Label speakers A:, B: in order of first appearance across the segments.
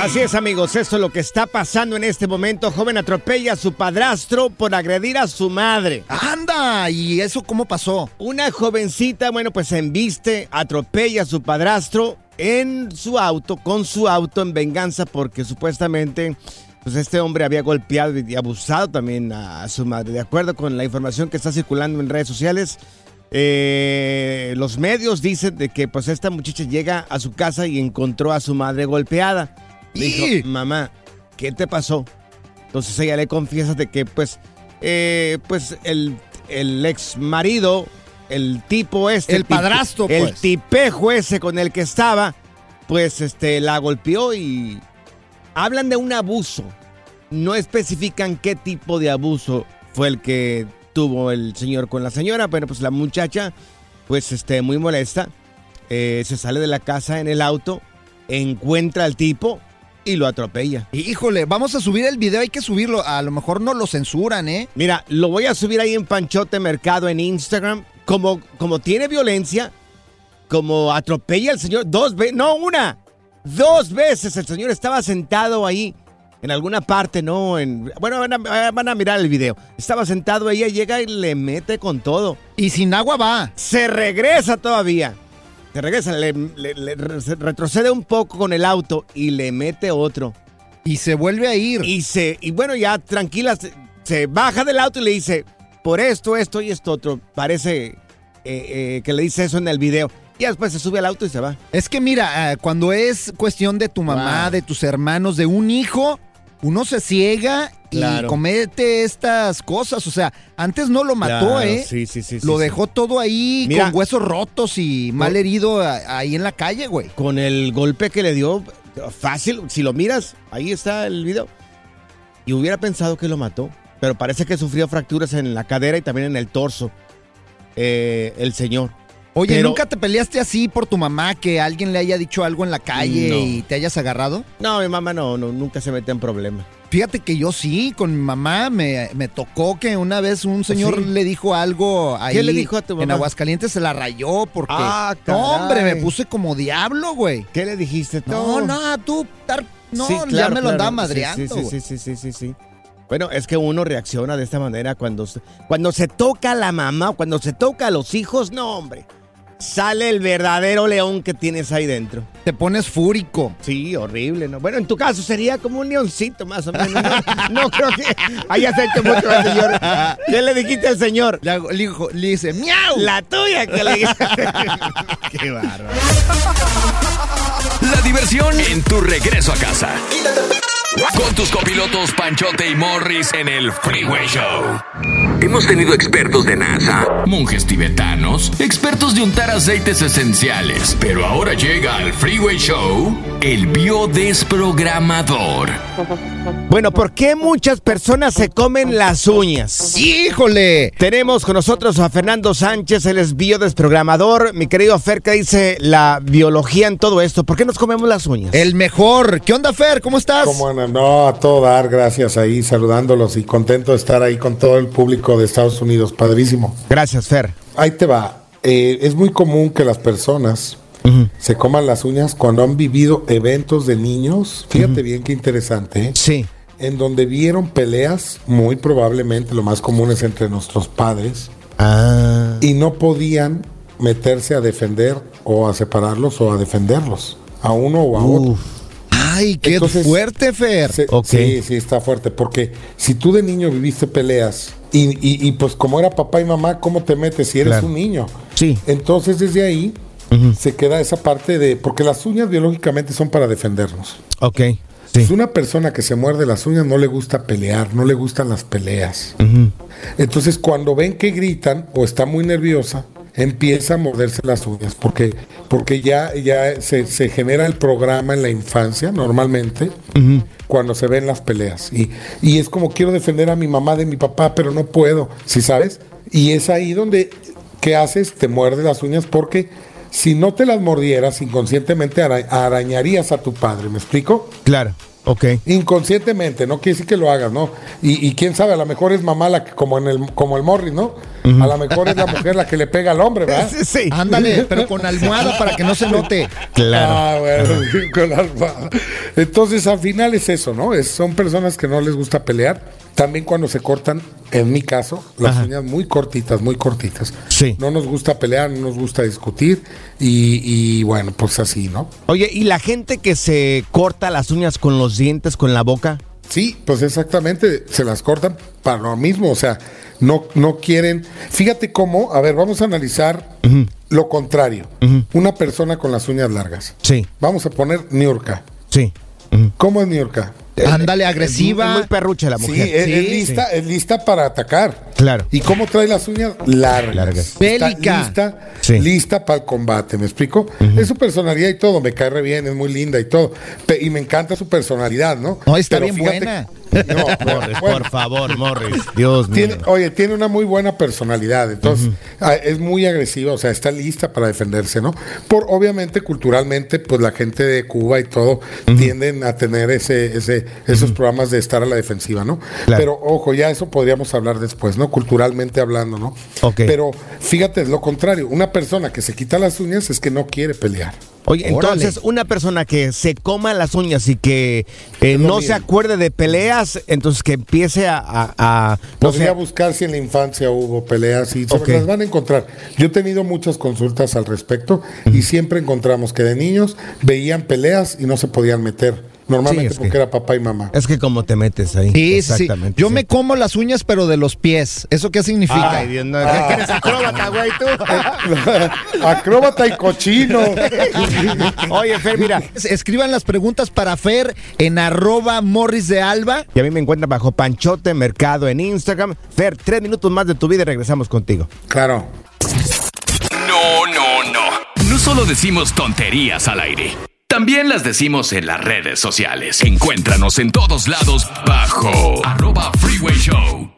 A: Así es, amigos, esto es lo que está pasando en este momento. Joven atropella a su padrastro por agredir a su madre.
B: Anda, ¿y eso cómo pasó?
A: Una jovencita, bueno, pues se embiste, atropella a su padrastro en su auto, con su auto en venganza porque supuestamente pues este hombre había golpeado y abusado también a, a su madre. De acuerdo con la información que está circulando en redes sociales, eh, los medios dicen de que pues esta muchacha llega a su casa y encontró a su madre golpeada. Dijo, mamá, ¿qué te pasó? Entonces ella le confiesa de que pues, eh, pues el, el ex marido, el tipo este,
B: El padrastro,
A: el
B: pues.
A: tipejo ese con el que estaba, pues este la golpeó y hablan de un abuso. No especifican qué tipo de abuso fue el que tuvo el señor con la señora, pero pues la muchacha, pues este, muy molesta, eh, se sale de la casa en el auto, encuentra al tipo y lo atropella.
B: Híjole, vamos a subir el video, hay que subirlo. A lo mejor no lo censuran, ¿eh?
A: Mira, lo voy a subir ahí en Panchote Mercado en Instagram. Como, como tiene violencia, como atropella al señor dos veces, no una, dos veces el señor estaba sentado ahí en alguna parte, no, en, bueno, van a, van a mirar el video. Estaba sentado, ella llega y le mete con todo.
B: Y sin agua va.
A: Se regresa todavía. Se regresa, le, le- le- se retrocede un poco con el auto y le mete otro.
B: Y se vuelve a ir.
A: Y se, y bueno, ya tranquila, se, se baja del auto y le dice, por esto, esto y esto otro. Parece eh, eh, que le dice eso en el video. Y después se sube al auto y se va.
B: Es que mira, ah, cuando es cuestión de tu mamá,
A: Wow.
B: de tus hermanos, de un hijo, uno se ciega y comete estas cosas. O sea, antes no lo mató,
A: Claro,
B: ¿eh?
A: Sí, sí, sí.
B: lo
A: sí.
B: dejó todo ahí
A: Mira.
B: con huesos rotos y mal herido ahí en la calle, güey.
A: Con el golpe que le dio, fácil, si lo miras, ahí está el video. Y hubiera pensado que lo mató. Pero parece que sufrió fracturas en la cadera y también en el torso. eh, el señor.
B: Oye,
A: Pero-
B: ¿nunca te peleaste así por tu mamá que alguien le haya dicho algo en la calle
A: No.
B: y te hayas agarrado?
A: No, mi mamá no, no nunca se mete en problemas.
B: Fíjate que yo sí, con mi mamá me, me tocó que una vez un señor
A: ¿Sí?
B: le dijo algo ahí.
A: ¿Qué le dijo a tu
B: En
A: mamá?
B: Aguascalientes se la rayó porque.
A: Ah, caray.
B: hombre, me puse como diablo, güey.
A: ¿Qué le dijiste?
B: No, no, tú, tar- no,
A: Sí,
B: ya me lo
A: claro.
B: andaba madreando.
A: Sí, sí, sí, sí, sí, sí. Bueno, es que uno reacciona de esta manera cuando, cuando se toca a la mamá, cuando se toca a los hijos, no, hombre. Sale el verdadero león que tienes ahí dentro.
B: Te pones fúrico.
A: Sí, horrible, ¿no? Bueno, en tu caso sería como un leoncito más o menos. No, No creo que hayas hecho mucho al señor. ¿Qué le dijiste al señor?
B: Le, hago- le dijo- le dice, ¡miau!
A: La tuya que le dijiste. Qué bárbaro.
C: La diversión en tu regreso a casa. Con tus copilotos Panchote y Morris en el Freeway Show Hemos tenido expertos de NASA, monjes tibetanos, expertos de untar aceites esenciales. Pero ahora llega al Freeway Show el biodesprogramador.
A: Bueno, ¿por qué muchas personas se comen las uñas?
B: ¡Híjole!
A: Tenemos con nosotros a Fernando Sánchez, él es biodesprogramador. Mi querido Fer, ¿qué dice la biología en todo esto? ¿Por qué nos comemos las uñas?
B: El mejor. ¿Qué onda, Fer? ¿Cómo estás?
D: ¿Cómo No, a todo dar, gracias ahí, saludándolos y contento de estar ahí con todo el público de Estados Unidos. Padrísimo.
A: Gracias, Fer.
D: Ahí te va. Eh, es muy común que las personas se coman las uñas cuando han vivido eventos de niños. Fíjate bien qué interesante. ¿eh?
A: Sí.
D: En donde vieron peleas, muy probablemente lo más común es entre nuestros padres,
A: Ah.
D: y no podían meterse a defender o a separarlos o a defenderlos, a uno o a otro.
B: Ay, qué
D: Entonces-
B: fuerte, Fer.
D: Se-. Sí, sí, está fuerte. Porque si tú de niño viviste peleas y, y- y, pues como era papá y mamá, ¿cómo te metes si eres
A: Claro.
D: un niño?
A: Sí.
D: Entonces desde ahí se queda esa parte de... Porque las uñas biológicamente son para defendernos.
A: Ok.
D: Es
A: Sí.
D: una persona que se muerde las uñas no le gusta pelear, no le gustan las peleas. Entonces cuando ven que gritan o está muy nerviosa, empieza a morderse las uñas porque, porque ya, ya se, se genera el programa en la infancia normalmente cuando se ven las peleas. Y, y es como quiero defender a mi mamá de mi papá, pero no puedo, ¿sí sabes? Y es ahí donde, ¿qué haces? Te muerdes las uñas porque si no te las mordieras, inconscientemente ara- arañarías a tu padre, ¿me explico?
A: Claro. Ok.
D: Inconscientemente, no quiere decir que lo hagas, ¿no? Y, y quién sabe, a lo mejor es mamá la que, como en el, como el Morris, ¿no? A lo mejor es la mujer la que le pega al hombre, ¿verdad?
A: Sí, sí.
B: Ándale, pero con almohada para que no se note.
A: Claro.
D: Ah, bueno, con la almohada. Entonces, al final es eso, ¿no? Es, son personas que no les gusta pelear. También cuando se cortan, en mi caso, las
A: Ajá.
D: uñas muy cortitas, muy cortitas.
A: Sí.
D: No nos gusta pelear, no nos gusta discutir. Y, y bueno, pues así, ¿no?
A: Oye, ¿y la gente que se corta las uñas con los dientes, con la boca?
D: Sí, pues exactamente, se las cortan para lo mismo, o sea, no, no quieren. Fíjate cómo, a ver, vamos a analizar lo contrario. Una persona con las uñas largas.
A: Sí.
D: Vamos a poner Niurka.
A: Sí.
D: ¿Cómo es Niurka?
B: Ándale,
A: Es
B: agresiva.
A: muy perrucha la
D: Sí,
A: mujer.
D: es, es lista, es lista para atacar.
A: Claro.
D: ¿Y cómo trae las uñas? Largas.
A: Largas.
B: Bélica.
D: lista,
A: Sí.
D: lista para el combate, ¿me explico? Es su personalidad y todo, me cae re bien, es muy linda y todo. Pe- y me encanta su personalidad, ¿no?
B: No, está
D: Pero
B: bien buena.
D: No,
A: Morris,
D: bueno,
A: por favor, Morris. Dios mío.
D: Tiene, oye, tiene una muy buena personalidad, entonces ah, es muy agresiva, o sea, está lista para defenderse, ¿no? Por obviamente culturalmente, pues la gente de Cuba y todo tienden a tener ese, ese, esos programas de estar a la defensiva, ¿no?
A: Claro.
D: Pero ojo, ya eso podríamos hablar después, ¿no? Culturalmente hablando, ¿no?
A: Ok.
D: Pero fíjate, es lo contrario, una persona que se quita las uñas es que no quiere pelear.
A: Oye,
B: Órale.
A: entonces una persona que se coma las uñas y que eh, no se acuerde de peleas, entonces que empiece a... a- a- no
D: Podría
A: sé,
D: buscar si en la infancia hubo peleas y se
A: Ok.
D: las van a encontrar. Yo he tenido muchas consultas al respecto y siempre encontramos que de niños veían peleas y no se podían meter. Normalmente
A: Sí,
D: porque
A: que-
D: era papá y mamá.
A: es que como te metes ahí.
B: Sí, sí, sí.
A: Exactamente.
B: Yo
A: sí.
B: me como las uñas, pero de los pies. ¿Eso qué significa?
A: Ay, Dios, no, ¿qué eres acróbata, güey, tú?
D: Acróbata y cochino.
A: Oye, Fer, mira,
B: Escriban las preguntas para Fer en arroba morris de alba.
A: y a mí me encuentran bajo Panchote Mercado en Instagram. Fer, tres minutos más de tu vida y regresamos contigo.
D: claro.
C: No, no, no. No solo decimos tonterías al aire. También las decimos en las redes sociales. Encuéntranos en todos lados bajo arroba freeway show.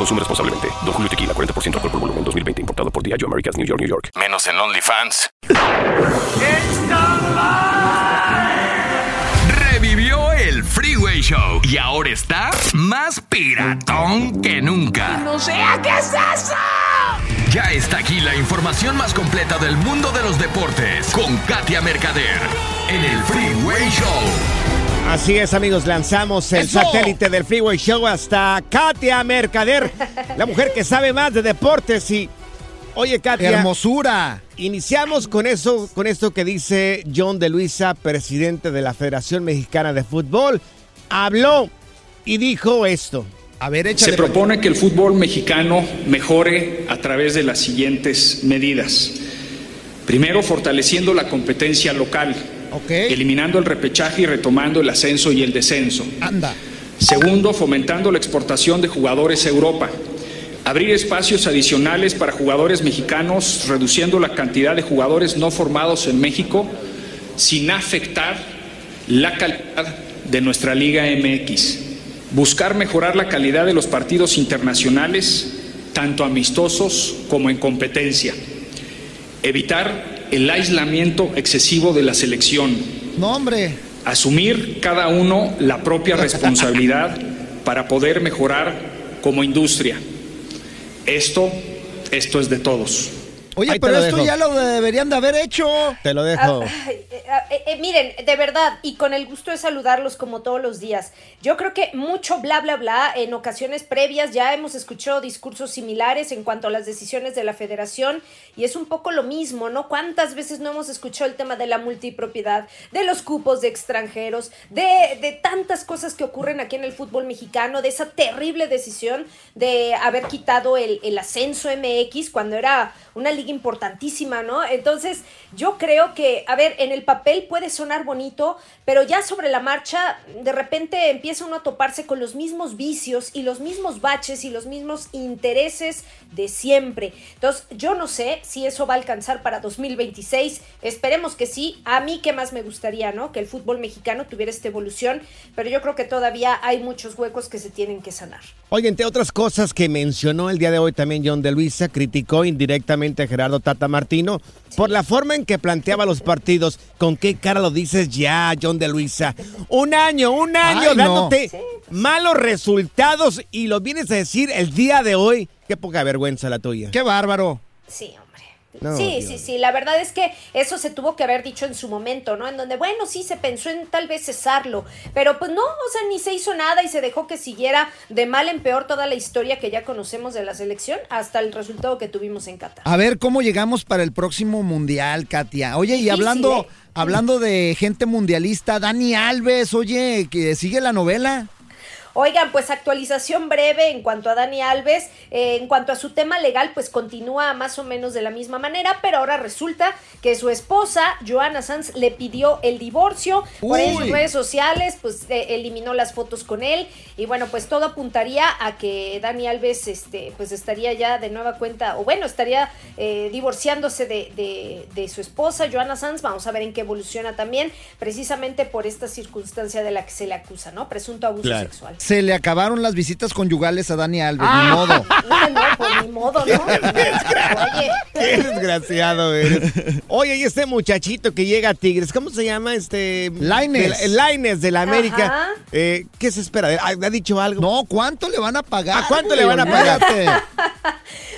E: Consume responsablemente. Don Julio Tequila, 40% alcohol por volumen, 2020. Importado por Diageo Americas, New York, New York.
C: Menos en OnlyFans. Revivió el Freeway Show y ahora está más piratón que nunca.
F: ¡No sea qué es eso!
C: Ya está aquí la información más completa del mundo de los deportes con Katia Mercader en el Freeway Show.
A: Así es, amigos, lanzamos el
C: ¡Eso!
A: satélite del Freeway Show hasta Katia Mercader, la mujer que sabe más de deportes y Oye, Katia.
B: Hermosura.
A: Iniciamos con eso, con esto que dice John de Luisa, presidente de la Federación Mexicana de Fútbol. Habló y dijo esto.
B: A ver,
G: Se propone que el fútbol mexicano mejore a través de las siguientes medidas. Primero, fortaleciendo la competencia local, eliminando el repechaje y retomando el ascenso y el descenso.
B: Anda.
G: Segundo, fomentando la exportación de jugadores a Europa. Abrir espacios adicionales para jugadores mexicanos, reduciendo la cantidad de jugadores no formados en México, sin afectar la calidad de nuestra Liga MX. Buscar mejorar la calidad de los partidos internacionales, tanto amistosos como en competencia. Evitar el aislamiento excesivo de la selección.
B: No, hombre.
G: Asumir cada uno la propia responsabilidad para poder mejorar como industria. Esto, esto es de todos.
B: Oye,
A: Ahí
B: pero esto
A: dejo.
B: ya lo deberían de haber hecho.
A: Te lo dejo.
H: Ay, eh, eh, eh, miren, de verdad, y con el gusto de saludarlos como todos los días. Yo creo que mucho bla, bla, bla, en ocasiones previas ya hemos escuchado discursos similares en cuanto a las decisiones de la federación y es un poco lo mismo, ¿no? ¿Cuántas veces no hemos escuchado el tema de la multipropiedad, de los cupos de extranjeros, de, de tantas cosas que ocurren aquí en el fútbol mexicano, de esa terrible decisión de haber quitado el, el ascenso MX cuando era una importantísima, ¿no? Entonces, yo creo que, a ver, en el papel puede sonar bonito, pero ya sobre la marcha, de repente empieza uno a toparse con los mismos vicios y los mismos baches y los mismos intereses de siempre. Entonces, yo no sé si eso va a alcanzar para 2026. Esperemos que sí. A mí, ¿qué más me gustaría, no? Que el fútbol mexicano tuviera esta evolución, pero yo creo que todavía hay muchos huecos que se tienen que sanar.
A: Oye, entre otras cosas que mencionó el día de hoy también John de Luisa, criticó indirectamente a Gerardo Tata Martino por la forma en que planteaba los partidos. ¿Con qué cara lo dices ya, John de Luisa? Un año, un año
B: Ay, no.
A: dándote malos resultados y lo vienes a decir el día de hoy. Qué poca vergüenza la tuya.
B: Qué bárbaro.
H: Sí, hombre.
A: No,
H: sí,
A: Dios.
H: sí, sí. La verdad es que eso se tuvo que haber dicho en su momento, ¿no? En donde, bueno, sí se pensó en tal vez cesarlo, pero pues no, o sea, ni se hizo nada y se dejó que siguiera de mal en peor toda la historia que ya conocemos de la selección hasta el resultado que tuvimos en Qatar.
B: A ver cómo llegamos para el próximo mundial, Katia. Oye, y hablando,
H: ¿eh?
B: hablando de gente mundialista, Dani Alves, oye, que sigue la novela.
H: Oigan, pues actualización breve en cuanto a Dani Alves. Eh, en cuanto a su tema legal, pues continúa más o menos de la misma manera, pero ahora resulta que su esposa, Joana Sanz, le pidió el divorcio. Por ahí en sus redes sociales, pues eh, eliminó las fotos con él. Y bueno, pues todo apuntaría a que Dani Alves, este, pues estaría ya de nueva cuenta, o bueno, estaría eh, divorciándose de, de- de su esposa, Joana Sanz. Vamos a ver en qué evoluciona también, precisamente por esta circunstancia de la que se le acusa, ¿no? Presunto abuso
B: Claro.
H: sexual.
B: Se le acabaron las visitas conyugales a Dani Alves,
H: Ah.
B: ni modo.
H: No, no, pues ni modo, ¿no? Oye.
A: Qué desgraciado eres. Oye, y este muchachito que llega a Tigres, ¿cómo se llama? Este.
B: Lainez.
A: El Laines de la América. Eh, ¿Qué se espera? ¿Ha, ha dicho algo?
B: No, ¿cuánto le van a pagar?
A: ¿A cuánto le van a pagar?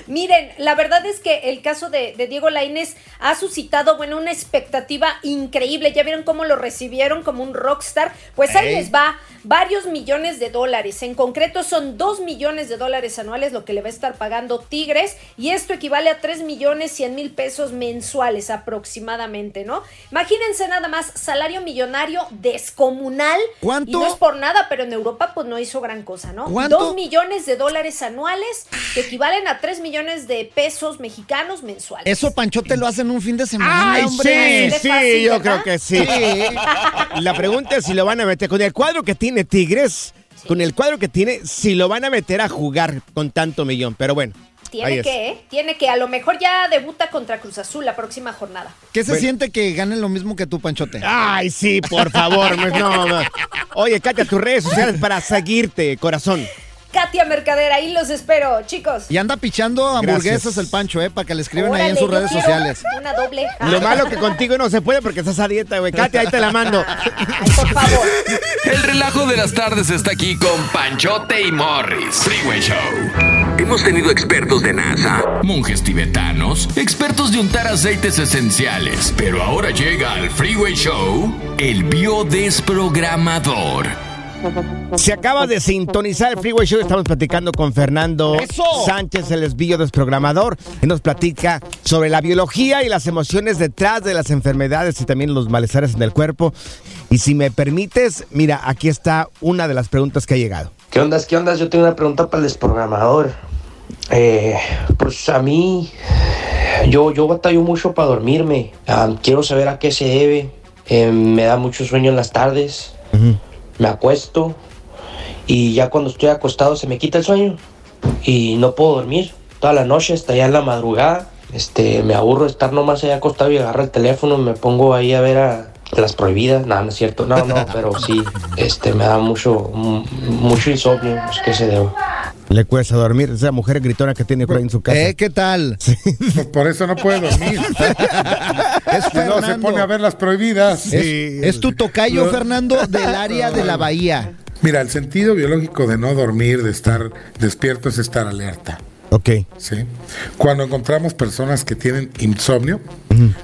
H: Miren, la verdad es que el caso de, de Diego Lainez ha suscitado, bueno, una expectativa increíble. Ya vieron cómo lo recibieron como un rockstar. Pues ahí
B: Ey.
H: les va. Varios millones de dólares. En concreto son 2 millones de dólares anuales lo que le va a estar pagando Tigres y esto equivale a 3 millones 100 mil pesos mensuales aproximadamente, ¿no? Imagínense nada más, salario millonario descomunal.
B: ¿Cuánto?
H: Y no es por nada, pero en Europa pues no hizo gran cosa, ¿no?
B: ¿Cuánto?
H: 2 millones de dólares anuales que equivalen a 3 millones de pesos mexicanos mensuales.
B: Eso, Panchote, lo hacen un fin de semana,
A: Ay,
B: hombre.
A: sí, sí,
H: fácil,
A: yo
H: ¿verdad?
A: creo que sí. La pregunta es si lo van a meter con el cuadro que tiene Tigres, con el cuadro que tiene, si lo van a meter a jugar con tanto millón. Pero bueno,
H: Tiene que, ¿eh? Tiene que. A lo mejor ya debuta contra Cruz Azul la próxima jornada.
B: ¿Qué se
A: Bueno.
B: siente que ganen lo mismo que tú, Panchote?
A: Ay, sí, por favor. pues, no, no. Oye, Katia, tus redes sociales para seguirte, corazón.
H: Katia Mercader, ahí los espero, chicos.
B: Y anda pichando hamburguesas
A: Gracias.
B: el Pancho, ¿eh? Para que le escriban ahí en sus redes sociales.
H: Una doble.
A: Lo malo que contigo no se puede porque estás a dieta, güey. Katia, ahí te la mando.
H: Ay, por favor.
C: El relajo de las tardes está aquí con Panchote y Morris. Freeway Show. Hemos tenido expertos de NASA, monjes tibetanos, expertos de untar aceites esenciales. Pero ahora llega al Freeway Show el biodesprogramador.
A: Se acaba de sintonizar el Freeway Show. Estamos platicando con Fernando
B: ¡Eso!
A: Sánchez, el esbillo desprogramador. Él nos platica sobre la biología y las emociones detrás de las enfermedades y también los malestares en el cuerpo. Y si me permites, mira, aquí está una de las preguntas que ha llegado.
F: ¿Qué ondas? ¿Qué ondas? Yo tengo una pregunta para el desprogramador. Eh, pues a mí, yo, yo batallo mucho para dormirme. Ah, quiero saber a qué se debe. Eh, me da mucho sueño en las tardes. Me acuesto y ya cuando estoy acostado se me quita el sueño y no puedo dormir toda la noche hasta ya en la madrugada. Este, me aburro de estar nomás ahí acostado y agarro el teléfono, me pongo ahí a ver a las prohibidas. No, no es cierto. No, no, pero sí, este, me da mucho, mu- mucho insomnio. Pues que se debe.
A: Le cuesta dormir. Esa mujer gritona que tiene por ahí en su casa.
B: ¿Eh? ¿Qué tal?
D: Pues por eso no puede dormir.
B: Es
D: luego se pone a ver las prohibidas.
B: Es, es tu tocayo,
D: No.
B: Fernando, del área de la bahía.
D: Mira, el sentido biológico de no dormir, de estar despierto, es estar alerta.
A: Ok.
D: ¿sí? Cuando encontramos personas que tienen insomnio,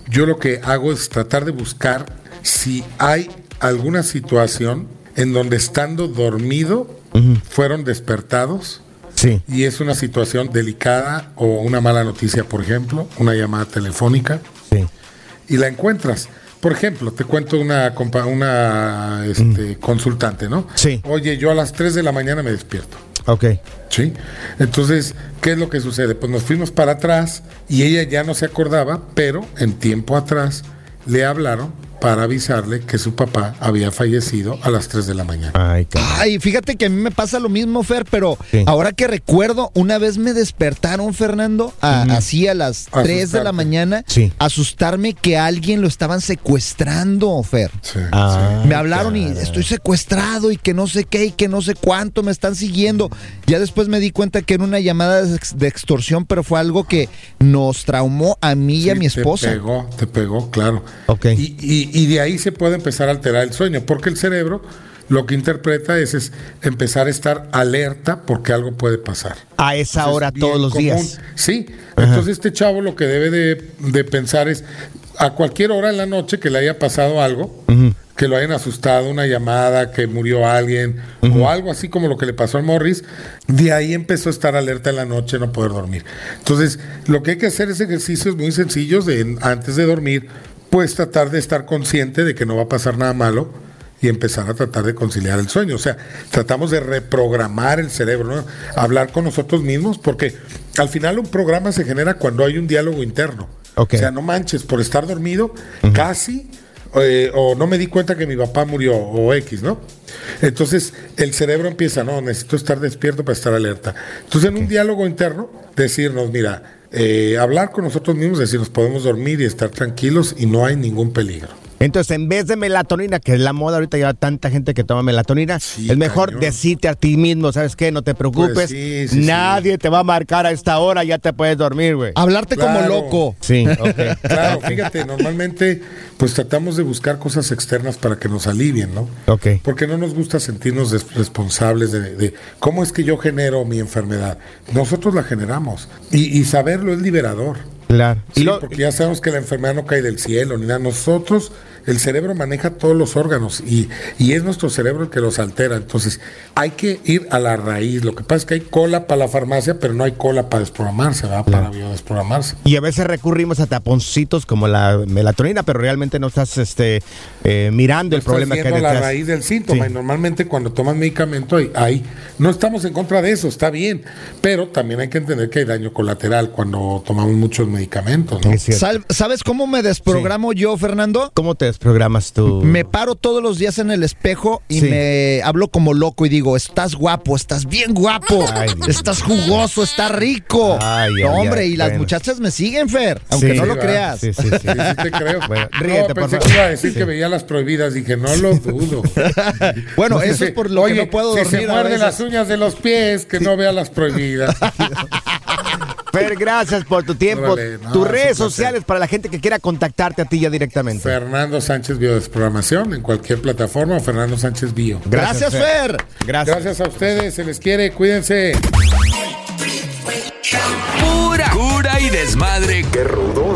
D: yo lo que hago es tratar de buscar si hay alguna situación en donde estando dormido fueron despertados
A: Sí.
D: y es una situación delicada o una mala noticia, por ejemplo, una llamada telefónica. Y la encuentras. Por ejemplo, te cuento una, compa- una este, consultante, ¿no?
A: Sí.
D: Oye, yo a las 3 de la mañana me despierto.
A: Ok.
D: ¿Sí? Entonces, ¿qué es lo que sucede? Pues nos fuimos para atrás y ella ya no se acordaba, pero en tiempo atrás le hablaron para avisarle que su papá había fallecido a las 3 de la mañana.
A: Ay.
B: Ay, fíjate que a mí me pasa lo mismo, Fer, pero
A: Sí.
B: ahora que recuerdo, una vez me despertaron, Fernando, a- así a las 3 de la
D: Asustarte.
B: mañana,
A: Sí.
B: asustarme que a alguien lo estaban secuestrando, Fer.
D: Sí,
A: Ah.
B: Me hablaron y estoy secuestrado y que no sé qué y que no sé cuánto me están siguiendo. Ya después me di cuenta que era una llamada de, ex- de extorsión, pero fue algo que nos traumó a mí y a mi esposa.
D: Te pegó, te pegó, claro.
A: Ok.
D: Y, y- y de ahí se puede empezar a alterar el sueño, porque el cerebro lo que interpreta es, es empezar a estar alerta porque algo puede pasar.
A: A esa
D: Entonces,
A: hora todos los
D: común.
A: días.
D: Sí, entonces este chavo lo que debe de, de pensar es a cualquier hora en la noche que le haya pasado algo, que lo hayan asustado, una llamada, que murió alguien o algo así como lo que le pasó a Morris, de ahí empezó a estar alerta en la noche, no poder dormir. Entonces, lo que hay que hacer es ejercicios muy sencillos de antes de dormir, pues tratar de estar consciente de que no va a pasar nada malo y empezar a tratar de conciliar el sueño. O sea, tratamos de reprogramar el cerebro, ¿no? hablar con nosotros mismos, porque al final un programa se genera cuando hay un diálogo interno. O sea, no manches, por estar dormido, casi, eh, o no me di cuenta que mi papá murió, o X, ¿no? Entonces el cerebro empieza, no, necesito estar despierto para estar alerta. Entonces en un diálogo interno, decirnos, mira, eh, hablar con nosotros mismos, decirnos, podemos dormir y estar tranquilos y no hay ningún peligro.
A: Entonces, en vez de melatonina, que es la moda ahorita, ya tanta gente que toma melatonina,
D: Sí,
A: es mejor
D: cañón.
A: decirte a ti mismo, ¿sabes qué? No te preocupes.
D: Pues sí, sí,
A: Nadie te va a marcar a esta hora, ya te puedes dormir, güey.
B: Hablarte como loco.
A: Sí, ok.
D: Claro, fíjate, normalmente pues tratamos de buscar cosas externas para que nos alivien, ¿no?
A: Ok.
D: Porque no nos gusta sentirnos responsables de, de cómo es que yo genero mi enfermedad. Nosotros la generamos y, y saberlo es liberador.
A: Claro.
D: Sí,
A: Y lo-
D: porque ya sabemos que la enfermedad no cae del cielo ni nada. Nosotros El cerebro maneja todos los órganos y, y es nuestro cerebro el que los altera. Entonces, hay que ir a la raíz. Lo que pasa es que hay cola para la farmacia, pero no hay cola para desprogramarse, ¿verdad? Para biodesprogramarse.
A: Y a veces recurrimos a taponcitos como la melatonina, pero realmente no estás este, eh, mirando el problema que hay
D: viendo la
A: detrás.
D: raíz del síntoma.
A: Sí.
D: Y normalmente cuando toman medicamento, ahí, ahí no estamos en contra de eso, está bien. Pero también hay que entender que hay daño colateral cuando tomamos muchos medicamentos, ¿no?
B: ¿Sabes cómo me desprogramo yo, Fernando?
A: ¿Cómo te desprogramas tú?
B: Me paro todos los días en el espejo y
A: Sí.
B: me hablo como loco y digo, estás guapo, estás bien guapo,
A: Ay,
B: estás jugoso, estás rico.
A: Ay,
B: no,
A: ay,
B: hombre,
A: ay,
B: y las
A: bueno.
B: muchachas me siguen, Fer, aunque
A: Sí,
B: no lo
D: ¿verdad?
B: creas.
A: Sí, sí, sí.
D: Sí, sí te creo.
A: Bueno,
D: no,
A: ríete, por
D: pensé que iba a decir
A: Sí.
D: que veía las prohibidas. Dije, no lo dudo.
B: Bueno, eso es por lo
D: Oye,
B: que no puedo
D: si
B: dormir.
D: se
B: a
D: muerde las uñas de los pies, que no vea las prohibidas.
A: Fer, gracias por tu tiempo.
D: Órale, no,
A: Tus redes sociales para la gente que quiera contactarte a ti ya directamente.
D: Fernando Sánchez Biodesprogramación en cualquier plataforma o Fernando Sánchez Bio.
B: Gracias, Fer.
A: Gracias.
D: Gracias a ustedes, se les quiere, cuídense.
C: Pura cura y desmadre. Qué rudos.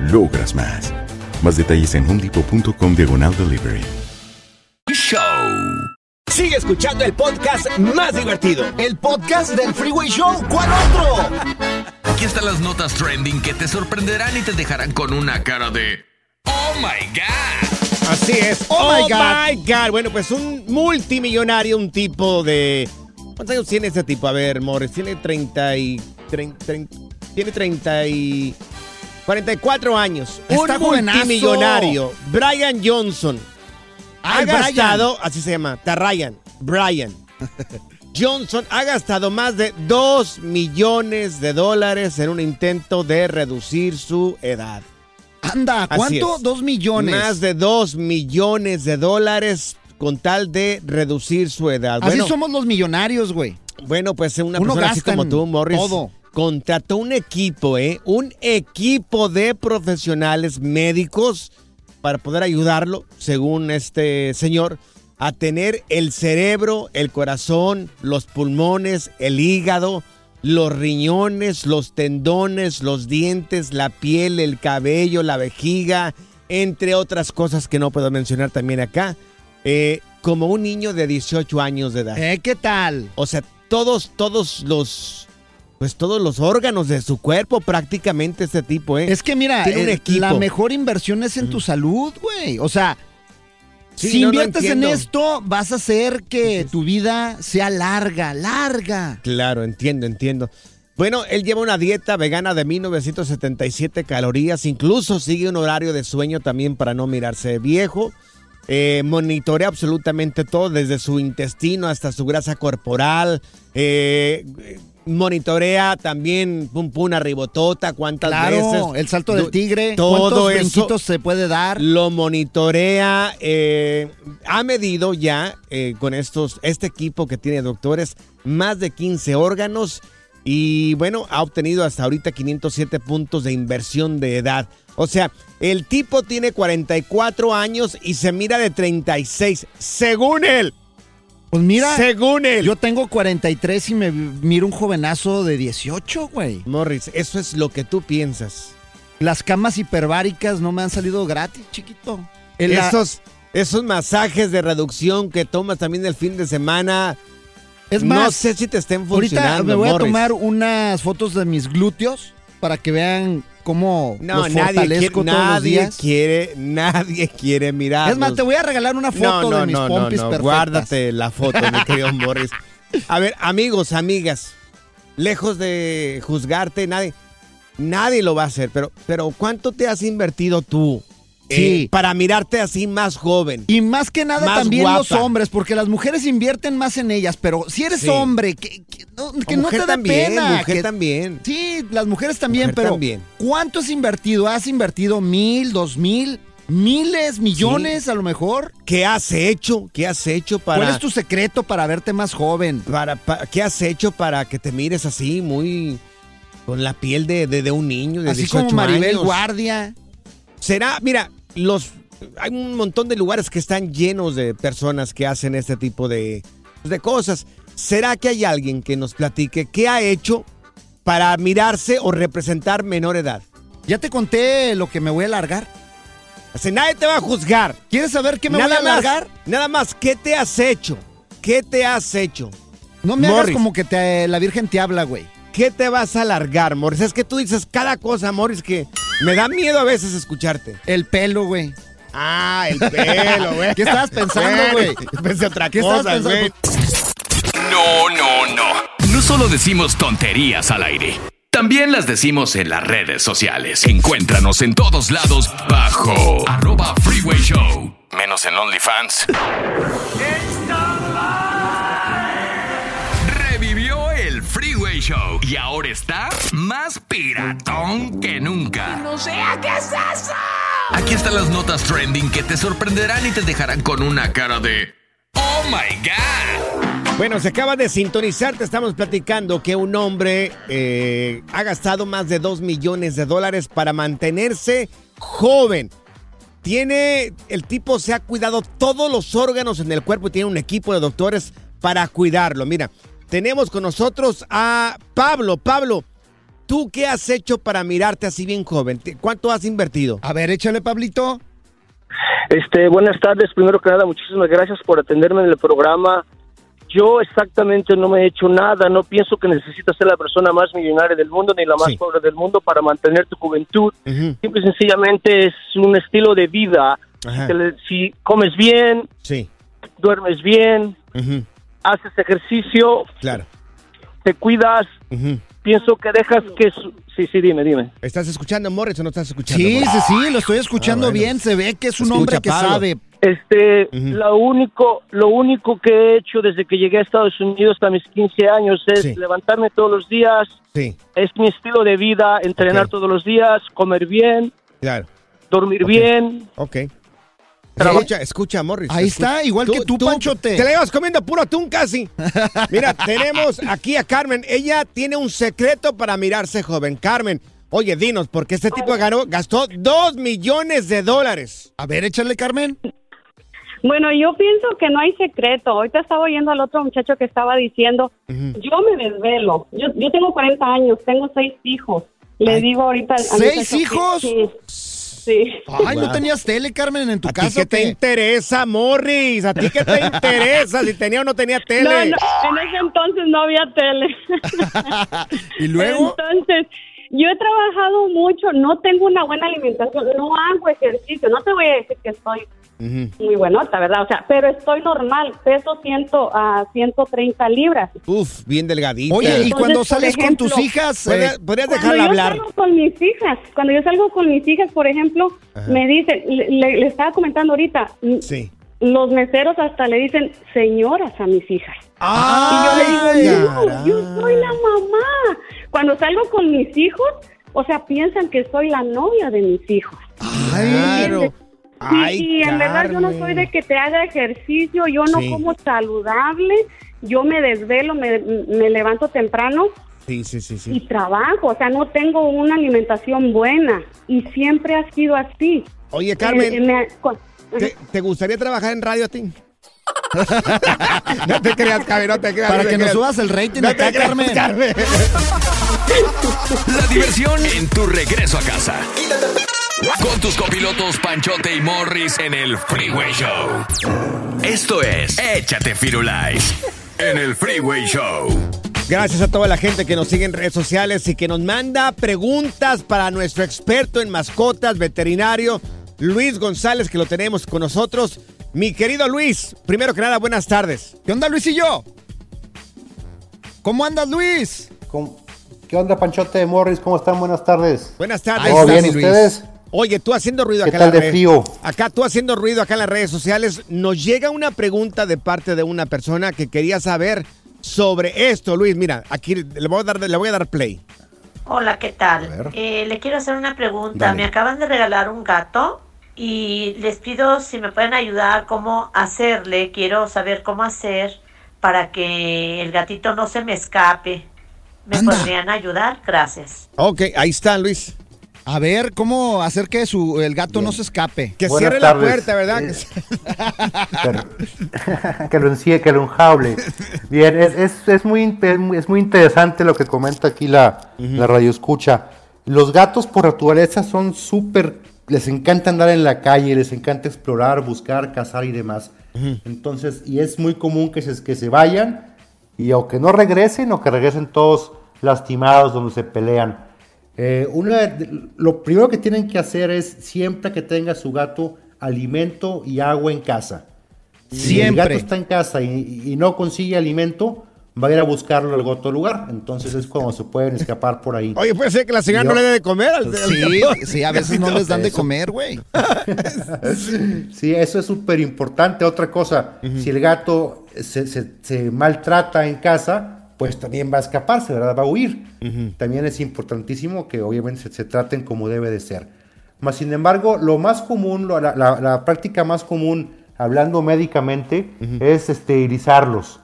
I: logras más. Más detalles en homedepot.com diagonal delivery.
C: Show.
J: Sigue escuchando el podcast más divertido.
B: El podcast del Freeway Show. ¿Cuál otro?
C: Aquí están las notas trending que te sorprenderán y te dejarán con una cara de Oh my God.
A: Así es.
B: Oh, my God.
A: my God. Bueno, pues un multimillonario, un tipo de. ¿Cuántos años tiene ese tipo? A ver, Morris, tiene 30 y. 30, 30 tiene 30 y. 44 años.
B: Está
A: un
B: jovenazo.
A: multimillonario. Brian Johnson.
B: Ay,
A: ha
B: Brian.
A: gastado, así se llama, Tarrayan, Brian. Johnson ha gastado más de 2 millones de dólares en un intento de reducir su edad.
B: Anda, ¿cuánto?
A: es.
B: Dos millones.
A: Más de 2 millones de dólares con tal de reducir su edad.
B: Así
A: bueno,
B: somos los millonarios, güey.
A: bueno, pues una
B: Uno
A: persona así como tú, Morris,
B: todo.
A: Contrató un equipo, ¿eh? Un equipo de profesionales médicos para poder ayudarlo, según este señor, a tener el cerebro, el corazón, los pulmones, el hígado, los riñones, los tendones, los dientes, la piel, el cabello, la vejiga, entre otras cosas que no puedo mencionar también acá, eh, como un niño de 18 años de edad.
B: ¿Eh? ¿Qué tal?
A: O sea, todos, todos los, pues todos los órganos de su cuerpo prácticamente este tipo, ¿eh?
B: Es que mira,
A: Tiene un
B: eh,
A: equipo.
B: la mejor inversión es en tu salud, güey. O sea,
A: Sí,
B: si
A: no, no
B: inviertes en esto, vas a hacer que tu vida sea larga, larga.
A: Claro, entiendo, entiendo. Bueno, él lleva una dieta vegana de 1977 calorías, incluso sigue un horario de sueño también para no mirarse viejo. Eh, monitorea absolutamente todo, desde su intestino hasta su grasa corporal. Eh, monitorea también pum pum una ribotota, cuántas
B: Claro,
A: veces.
B: el salto del tigre,
A: Todo
B: ¿cuántos
A: eso
B: se puede dar?
A: lo monitorea. eh, ha medido ya eh, con estos, este equipo que tiene doctores más de 15 órganos Y bueno, ha obtenido hasta ahorita 507 puntos de inversión de edad. O sea, el tipo tiene 44 años y se mira de 36, según él.
B: Pues mira,
A: según él.
B: Yo tengo 43 y me miro un jovenazo de 18, güey.
A: Morris, eso es lo que tú piensas.
B: Las camas hiperbáricas no me han salido gratis, chiquito. En la-
A: Esos, esos masajes de reducción que tomas también el fin de semana.
B: Es
A: no
B: más,
A: sé si te estén funcionando.
B: Ahorita me voy a tomar unas fotos de mis glúteos para que vean cómo
A: No,
B: los
A: nadie, quiere,
B: los
A: nadie
B: días.
A: quiere, nadie quiere mirar.
B: Es más, te voy a regalar una foto de mis pompis perfectas.
A: Guárdate la foto, mi querido Morris. A ver, amigos, amigas, lejos de juzgarte, nadie, nadie lo va a hacer, pero, pero ¿cuánto te has invertido tú
B: Sí.
A: eh, para mirarte así más joven?
B: Y más que nada
A: Más
B: también los hombres, porque las mujeres invierten más en ellas, pero si eres
A: Sí.
B: hombre, que, que no, que te dé
A: también,
B: pena.
A: mujer
B: que-
A: también.
B: Sí, las mujeres también,
A: Mujer
B: pero
A: también.
B: ¿cuánto has invertido? ¿Has invertido mil, dos mil, miles, millones a lo mejor?
A: ¿Qué has hecho? ¿Qué has hecho para
B: ¿Cuál es tu secreto para verte más joven?
A: para, pa- ¿Qué has hecho para que te mires así, muy con la piel de, de- de un niño de
B: Así
A: 18
B: como Maribel
A: años?
B: Guardia.
A: Será, mira, los hay un montón de lugares que están llenos de personas que hacen este tipo de, de cosas. ¿Será que hay alguien que nos platique qué ha hecho para mirarse o representar menor edad?
B: Ya te conté lo que me voy a largar.
A: Así, nadie te va a juzgar.
B: ¿Quieres saber qué me
A: nada
B: voy a
A: más-
B: largar?
A: Nada más, ¿qué te has hecho? ¿Qué te has hecho?
B: No me hagas como que te, la Virgen te habla, güey.
A: ¿Qué te vas a largar, Morris? Es que tú dices cada cosa, Morris, que me da miedo a veces escucharte.
B: El pelo, güey.
A: Ah, el pelo, güey.
B: ¿Qué estabas pensando, güey?
A: Pensé otra
B: ¿Qué estabas
A: cosa,
B: pensando?
A: güey.
C: No, no, no. No solo decimos tonterías al aire. También las decimos en las redes sociales. Encuéntranos en todos lados bajo arroba freeway show. Menos en OnlyFans. Piratón que nunca.
J: No sé qué es eso.
C: Aquí están las notas trending que te sorprenderán y te dejarán con una cara de ¡Oh my God!
A: Bueno, se acaba de sintonizar, te estamos platicando que un hombre eh, ha gastado más de 2 millones de dólares para mantenerse joven. Tiene, el tipo se ha cuidado todos los órganos en el cuerpo y tiene un equipo de doctores para cuidarlo. Mira, tenemos con nosotros a Pablo. Pablo, ¿tú qué has hecho para mirarte así bien joven? ¿Te- ¿Cuánto has invertido?
B: A ver, échale, Pablito.
K: Este, buenas tardes. Primero que nada, muchísimas gracias por atenderme en el programa. Yo exactamente no me he hecho nada. No pienso que necesitas ser la persona más millonaria del mundo ni la más pobre del mundo para mantener tu juventud. Simple y sencillamente es un estilo de vida. Le- Si comes bien,
A: Sí.
K: duermes bien, haces ejercicio,
A: Claro.
K: te cuidas. Pienso que dejas que... su- Sí, sí, dime, dime.
A: ¿Estás escuchando, Morris, o no estás escuchando?
B: Sí,
A: Morris?
B: sí, sí, lo estoy escuchando
A: Ah, bueno.
B: bien. Se ve que es un
A: Escucha,
B: hombre que
A: Pablo.
B: sabe.
K: Este, lo único, lo único que he hecho desde que llegué a Estados Unidos hasta mis 15 años es
A: Sí.
K: levantarme todos los días.
A: Sí,
K: Es mi estilo de vida, entrenar
A: Ok.
K: todos los días, comer bien,
A: claro.
K: dormir
A: Ok.
K: bien.
A: Ok. Escucha, escucha, Morris.
B: Ahí
A: escucha.
B: está, igual que tú, Panchote.
A: Te la ibas comiendo puro atún casi. Mira, tenemos aquí a Carmen. Ella tiene un secreto para mirarse joven. Carmen, oye, dinos, porque este tipo ganó, gastó dos millones de dólares.
B: A ver, échale, Carmen.
L: Bueno, yo pienso que no hay secreto. Ahorita estaba oyendo al otro muchacho que estaba diciendo, yo me desvelo. Yo, yo tengo 40 años, tengo seis hijos. Le digo ahorita...
B: ¿Seis
L: muchacho que-
B: hijos?
L: Sí.
B: Ay, ¿no tenías tele, Carmen, en tu
A: ¿A ti
B: casa?
A: qué te interesa, Morris? ¿A ti qué te interesa si tenía o no tenía
L: No,
A: tele?
L: no, en ese entonces no había tele.
B: ¿Y luego?
L: Entonces, yo he trabajado mucho, no tengo una buena alimentación, no hago ejercicio. No te voy a decir que estoy
A: Ujú.
L: muy buenota, ¿verdad? O sea, pero estoy normal, peso 100 a 130 libras.
A: Uf, bien delgadita.
B: Oye, y cuando sales con tus hijas,
A: ¿Podrías, podrías
L: Cuando
A: dejarla
L: yo
A: hablar?
L: salgo con mis hijas, cuando yo salgo con mis hijas, por ejemplo,
A: Ajá.
L: me dicen, le, le- le estaba comentando ahorita, m-
A: Sí.
L: los meseros hasta le dicen señoras a mis hijas.
A: ¡Ay,
L: y yo le digo, no, yo soy la mamá. Cuando salgo con mis hijos, o sea, piensan que soy la novia de mis hijos.
A: Claro.
L: Sí,
A: Ay,
L: y en verdad yo no soy de que te haga ejercicio, yo no
A: Sí.
L: como saludable, yo me desvelo, me, me levanto temprano
A: Sí, sí, sí,
L: y trabajo, o sea, no tengo una alimentación buena y siempre ha sido así.
A: Oye, Carmen,
L: Eh, me-
A: ¿te, te gustaría trabajar en radio a ti? no te creas, Carmen, no te creas.
B: Para
A: no te
B: que nos
A: creas.
B: subas el rating
A: No
B: acá,
A: te creas,
B: Carmen.
C: La diversión en tu regreso a casa. Con tus copilotos Panchote y Morris en el Freeway Show. Esto es Échate Firulais en el Freeway Show.
A: Gracias a toda la gente que nos sigue en redes sociales y que nos manda preguntas para nuestro experto en mascotas, veterinario, Luis González, que lo tenemos con nosotros. Mi querido Luis, primero que nada, buenas tardes.
B: ¿Qué onda, Luis y yo? ¿Cómo andas, Luis?
M: ¿Qué onda, Panchote Morris? ¿Cómo están? Buenas tardes.
A: Buenas tardes.
M: ¿Todo bien, ¿y ustedes?
A: Oye, tú haciendo ruido
M: ¿Qué
A: acá
M: tal
A: en
M: de
A: las redes-
M: frío?
A: Acá tú haciendo ruido acá en las redes sociales, nos llega una pregunta de parte de una persona que quería saber sobre esto, Luis. Mira, aquí le voy a dar, le voy a dar play.
N: Hola, ¿qué tal? Eh, le quiero hacer una pregunta.
A: Dale.
N: Me acaban de regalar un gato y les pido si me pueden ayudar cómo hacerle. Quiero saber cómo hacer para que el gatito no se me escape. ¿Me podrían ayudar? Gracias.
A: Ok, ahí está, Luis.
B: A ver, ¿cómo hacer que su, el gato no se escape?
A: Que
M: Buenas cierre la puerta,
A: ¿verdad?
M: Eh, que lo encie, que lo enjable. Bien, es, es, es muy, es muy- es muy interesante lo que comenta aquí la, la radio escucha. Los gatos por naturaleza son súper, les encanta andar en la calle, les encanta explorar, buscar, cazar y demás. Entonces, y es muy común que se, que se vayan y o que no regresen o que regresen todos lastimados donde se pelean. Eh, una lo primero que tienen que hacer es siempre que tenga su gato alimento y agua en casa. Si el
B: Siempre.
M: gato está en casa y, y no consigue alimento, va a ir a buscarlo a otro lugar. Entonces es como se pueden escapar por ahí.
A: Oye, puede ser que la señora
M: Yo-
A: no le dé de comer al, al
B: Sí,
A: gato.
B: sí, a veces no les dan de comer, güey.
M: Sí, eso es súper importante. Otra cosa, si el gato se, se- se maltrata en casa, pues también va a escaparse, ¿verdad? Va a huir. También es importantísimo que obviamente se, se traten como debe de ser. Más sin embargo, lo más común, lo- la, la- la práctica más común, hablando médicamente, es esterilizarlos.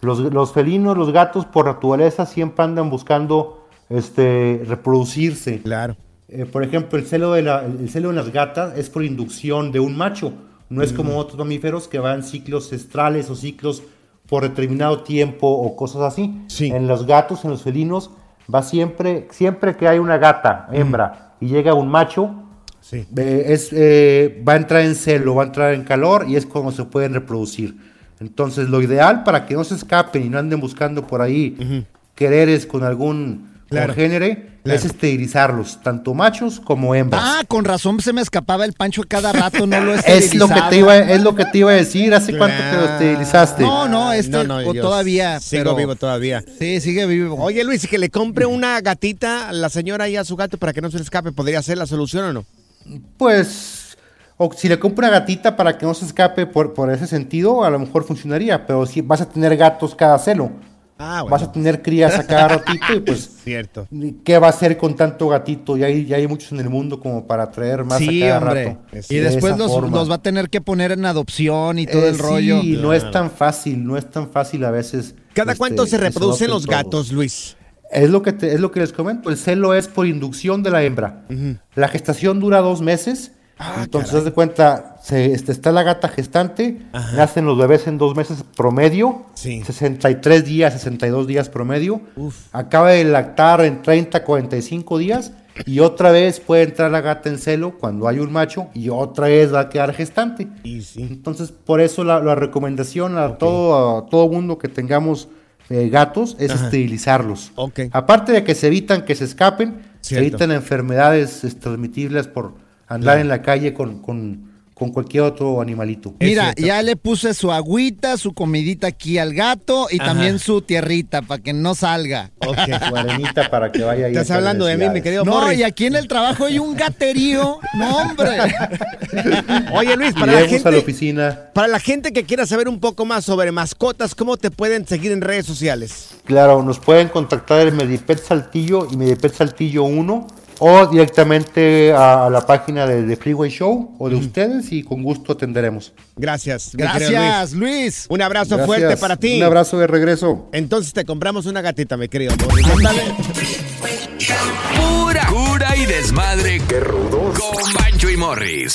M: Los, los felinos, los gatos, por naturaleza, siempre andan buscando este, reproducirse.
A: Claro.
M: Eh, por ejemplo, el celo, de la- el celo en las gatas es por inducción de un macho. No es como otros mamíferos que van ciclos estrales o ciclos por determinado tiempo o cosas así. En los gatos, en los felinos, va siempre, siempre que hay una gata, hembra, y llega un macho, eh, es, eh, va a entrar en celo, va a entrar en calor y es como se pueden reproducir. Entonces, lo ideal para que no se escapen y no anden buscando por ahí quereres con algún
B: Claro.
M: congénere,
B: Claro.
M: es esterilizarlos, tanto machos como hembras.
B: Ah, con razón se me escapaba el pancho cada rato, no lo
M: es lo que te iba, es lo que te iba a decir. ¿Hace cuánto que lo esterilizaste?
B: No, no, este
A: No, no,
B: todavía.
A: Sigo
B: pero-
A: vivo todavía.
B: Sí, sigue vivo.
A: Oye, Luis, y que le compre una gatita a la señora y a su gato para que no se le escape, ¿podría ser la solución o no?
M: Pues, o si le compro una gatita para que no se escape por, por ese sentido, a lo mejor funcionaría, pero si vas a tener gatos cada celo.
A: Ah,
M: Vas a tener crías a cada ratito y pues,
A: Cierto.
M: ¿qué va a hacer con tanto gatito? Ya hay, ya hay muchos en el mundo como para traer más
B: Sí,
M: a cada
B: hombre.
M: rato.
B: Y
M: De
B: después los, los va a tener que poner en adopción y todo
M: Eh,
B: el rollo.
M: Sí, no es tan fácil, no es tan fácil a veces.
A: ¿Cada
M: este,
A: cuánto se reproducen los
M: todos.
A: gatos, Luis?
M: Es lo que te- es lo que les comento. El celo es por inducción de la hembra. La gestación dura dos meses.
A: Ah,
M: entonces, haz de cuenta, se, este, está la gata gestante, nacen los bebés en dos meses promedio, 63 días, 62 días promedio. Acaba de lactar en 30, 45 días y otra vez puede entrar la gata en celo cuando hay un macho y otra vez va a quedar gestante. Entonces, por eso la, la recomendación a todo a todo mundo que tengamos eh, gatos es
A: Ajá.
M: esterilizarlos.
A: Ok.
M: Aparte de que se evitan que se escapen, se evitan enfermedades este, transmitibles por andar en la calle con, con- con cualquier otro animalito.
B: Mira, ya le puse su agüita, su comidita aquí al gato y
M: Ajá.
B: también su tierrita para que no salga.
M: Su arenita para que vaya ahí.
A: Estás hablando de mí, mi querido
B: No,
A: Morris.
B: y aquí en el trabajo hay un gaterío. No, hombre.
A: Oye, Luis, para la,
M: Iremos a la
A: gente,
M: oficina.
A: para la gente que quiera saber un poco más sobre mascotas, ¿cómo te pueden seguir en redes sociales?
M: Claro, nos pueden contactar en Medipet Saltillo y Medipet Saltillo 1 o directamente a, a la página de, de Freeway Show o de ustedes y con gusto atenderemos.
A: Gracias.
B: Gracias, Luis.
A: Un abrazo
M: Gracias.
A: fuerte para ti.
M: Un abrazo de regreso.
A: Entonces te compramos una gatita, mi querido Morris. Ándale.
C: Pura cura y desmadre. ¡Qué rudos! Con Bancho y Morris.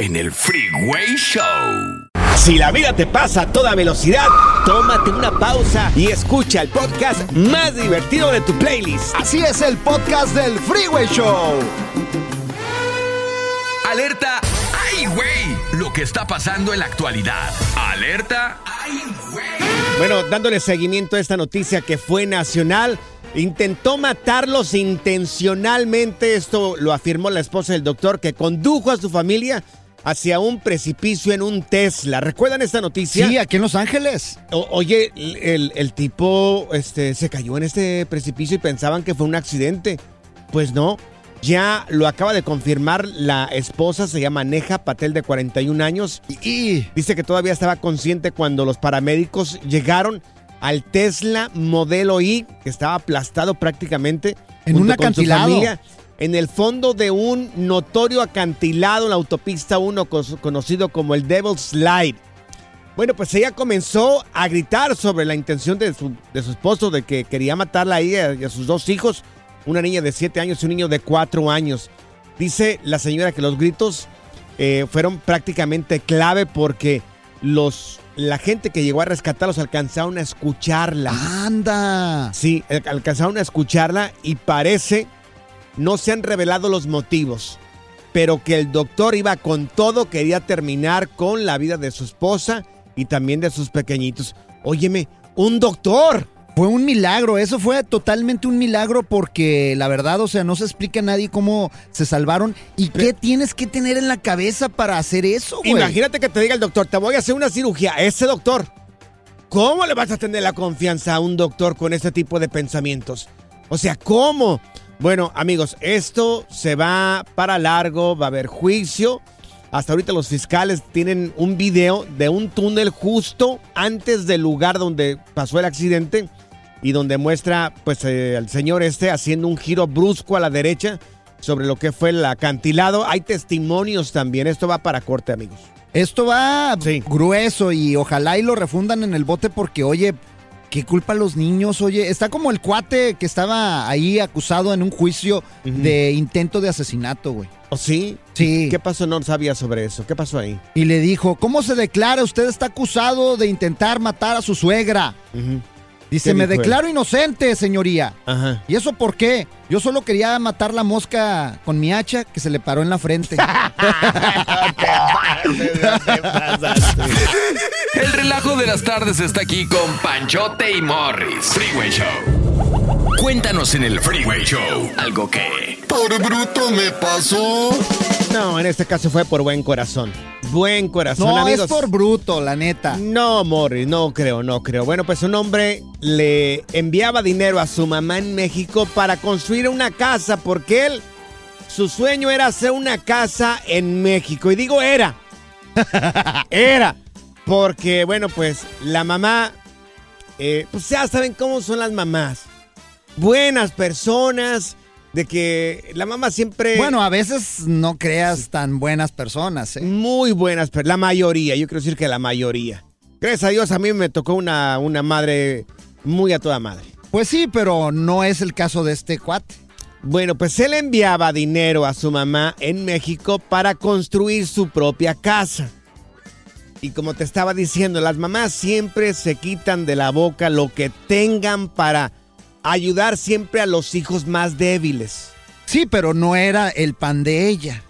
C: En el Freeway Show.
J: Si la vida te pasa a toda velocidad, tómate una pausa y escucha el podcast más divertido de tu playlist.
B: Así es el podcast del Freeway Show.
C: Alerta. ¡Ay, güey! Lo que está pasando en la actualidad. Alerta. ¡Ay, güey!
A: Bueno, dándole seguimiento a esta noticia que fue nacional, intentó matarlos intencionalmente. Esto lo afirmó la esposa del doctor que condujo a su familia hacia un precipicio en un Tesla. ¿Recuerdan esta noticia?
B: Sí, aquí en Los Ángeles.
A: O- oye, el, el tipo este, se cayó en este precipicio y pensaban que fue un accidente. Pues no, ya lo acaba de confirmar la esposa, se llama Neja Patel de 41 años. Y dice que todavía estaba consciente cuando los paramédicos llegaron al Tesla modelo I, que estaba aplastado prácticamente.
B: En un
A: con su
B: acantilado.
A: familia, en el fondo de un notorio acantilado en la autopista 1 cos- conocido como el Devil's Slide. Bueno, pues ella comenzó a gritar sobre la intención de su, de su esposo de que quería matarla a ella y a sus dos hijos, una niña de 7 años y un niño de 4 años. Dice la señora que los gritos eh, fueron prácticamente clave porque los, la gente que llegó a rescatarlos alcanzaron a escucharla.
B: ¡Anda!
A: Sí, al- alcanzaron a escucharla y parece, no se han revelado los motivos, pero que el doctor iba con todo, quería terminar con la vida de su esposa y también de sus pequeñitos. Óyeme, un doctor.
B: Fue un milagro, eso fue totalmente un milagro porque la verdad, o sea, no se explica a nadie cómo se salvaron y qué tienes que tener en la cabeza para hacer eso, güey.
A: Imagínate que te diga el doctor, te voy a hacer una cirugía. Ese doctor, ¿cómo le vas a tener la confianza a un doctor con ese tipo de pensamientos? O sea, ¿cómo? Bueno, amigos, esto se va para largo, va a haber juicio. Hasta ahorita los fiscales tienen un video de un túnel justo antes del lugar donde pasó el accidente y donde muestra pues eh, al señor este haciendo un giro brusco a la derecha sobre lo que fue el acantilado. Hay testimonios también. Esto va para corte, amigos.
B: Esto va grueso y ojalá y lo refundan en el bote porque, oye, ¿qué culpa a los niños? Oye, está como el cuate que estaba ahí acusado en un juicio de intento de asesinato, güey.
A: ¿O sí?
B: Sí.
A: ¿Qué pasó? No sabía sobre eso. ¿Qué pasó ahí?
B: Y le dijo, ¿cómo se declara? Usted está acusado de intentar matar a su suegra. Dice,
A: ¿Qué
B: me
A: él?
B: declaro inocente, señoría.
A: Ajá.
B: ¿Y eso por qué? Yo solo quería matar la mosca con mi hacha que se le paró en la frente.
C: El relajo de las tardes está aquí con Panchote y Morris. Freeway Show. Cuéntanos en el Freeway Show algo que...
A: Por bruto me pasó. No, en este caso fue por buen corazón. Buen corazón,
B: no,
A: amigos.
B: es por bruto, la neta.
A: No, Morris, no creo, no creo. Bueno, pues un hombre le enviaba dinero a su mamá en México para construir una casa porque él su sueño era hacer una casa en México. Y digo era. era. Porque, bueno, pues la mamá, eh, pues ya saben cómo son las mamás. Buenas personas, de que la mamá siempre...
B: Bueno, a veces no creas tan buenas personas. ¿eh?
A: Muy buenas, pero la mayoría, yo quiero decir que la mayoría. Gracias a Dios a mí me tocó una, una madre muy a toda madre.
B: Pues sí, pero no es el caso de este cuate.
A: Bueno, pues él enviaba dinero a su mamá en México para construir su propia casa. Y como te estaba diciendo, las mamás siempre se quitan de la boca lo que tengan para ayudar siempre a los hijos más débiles.
B: Sí, pero no era el pan de ella.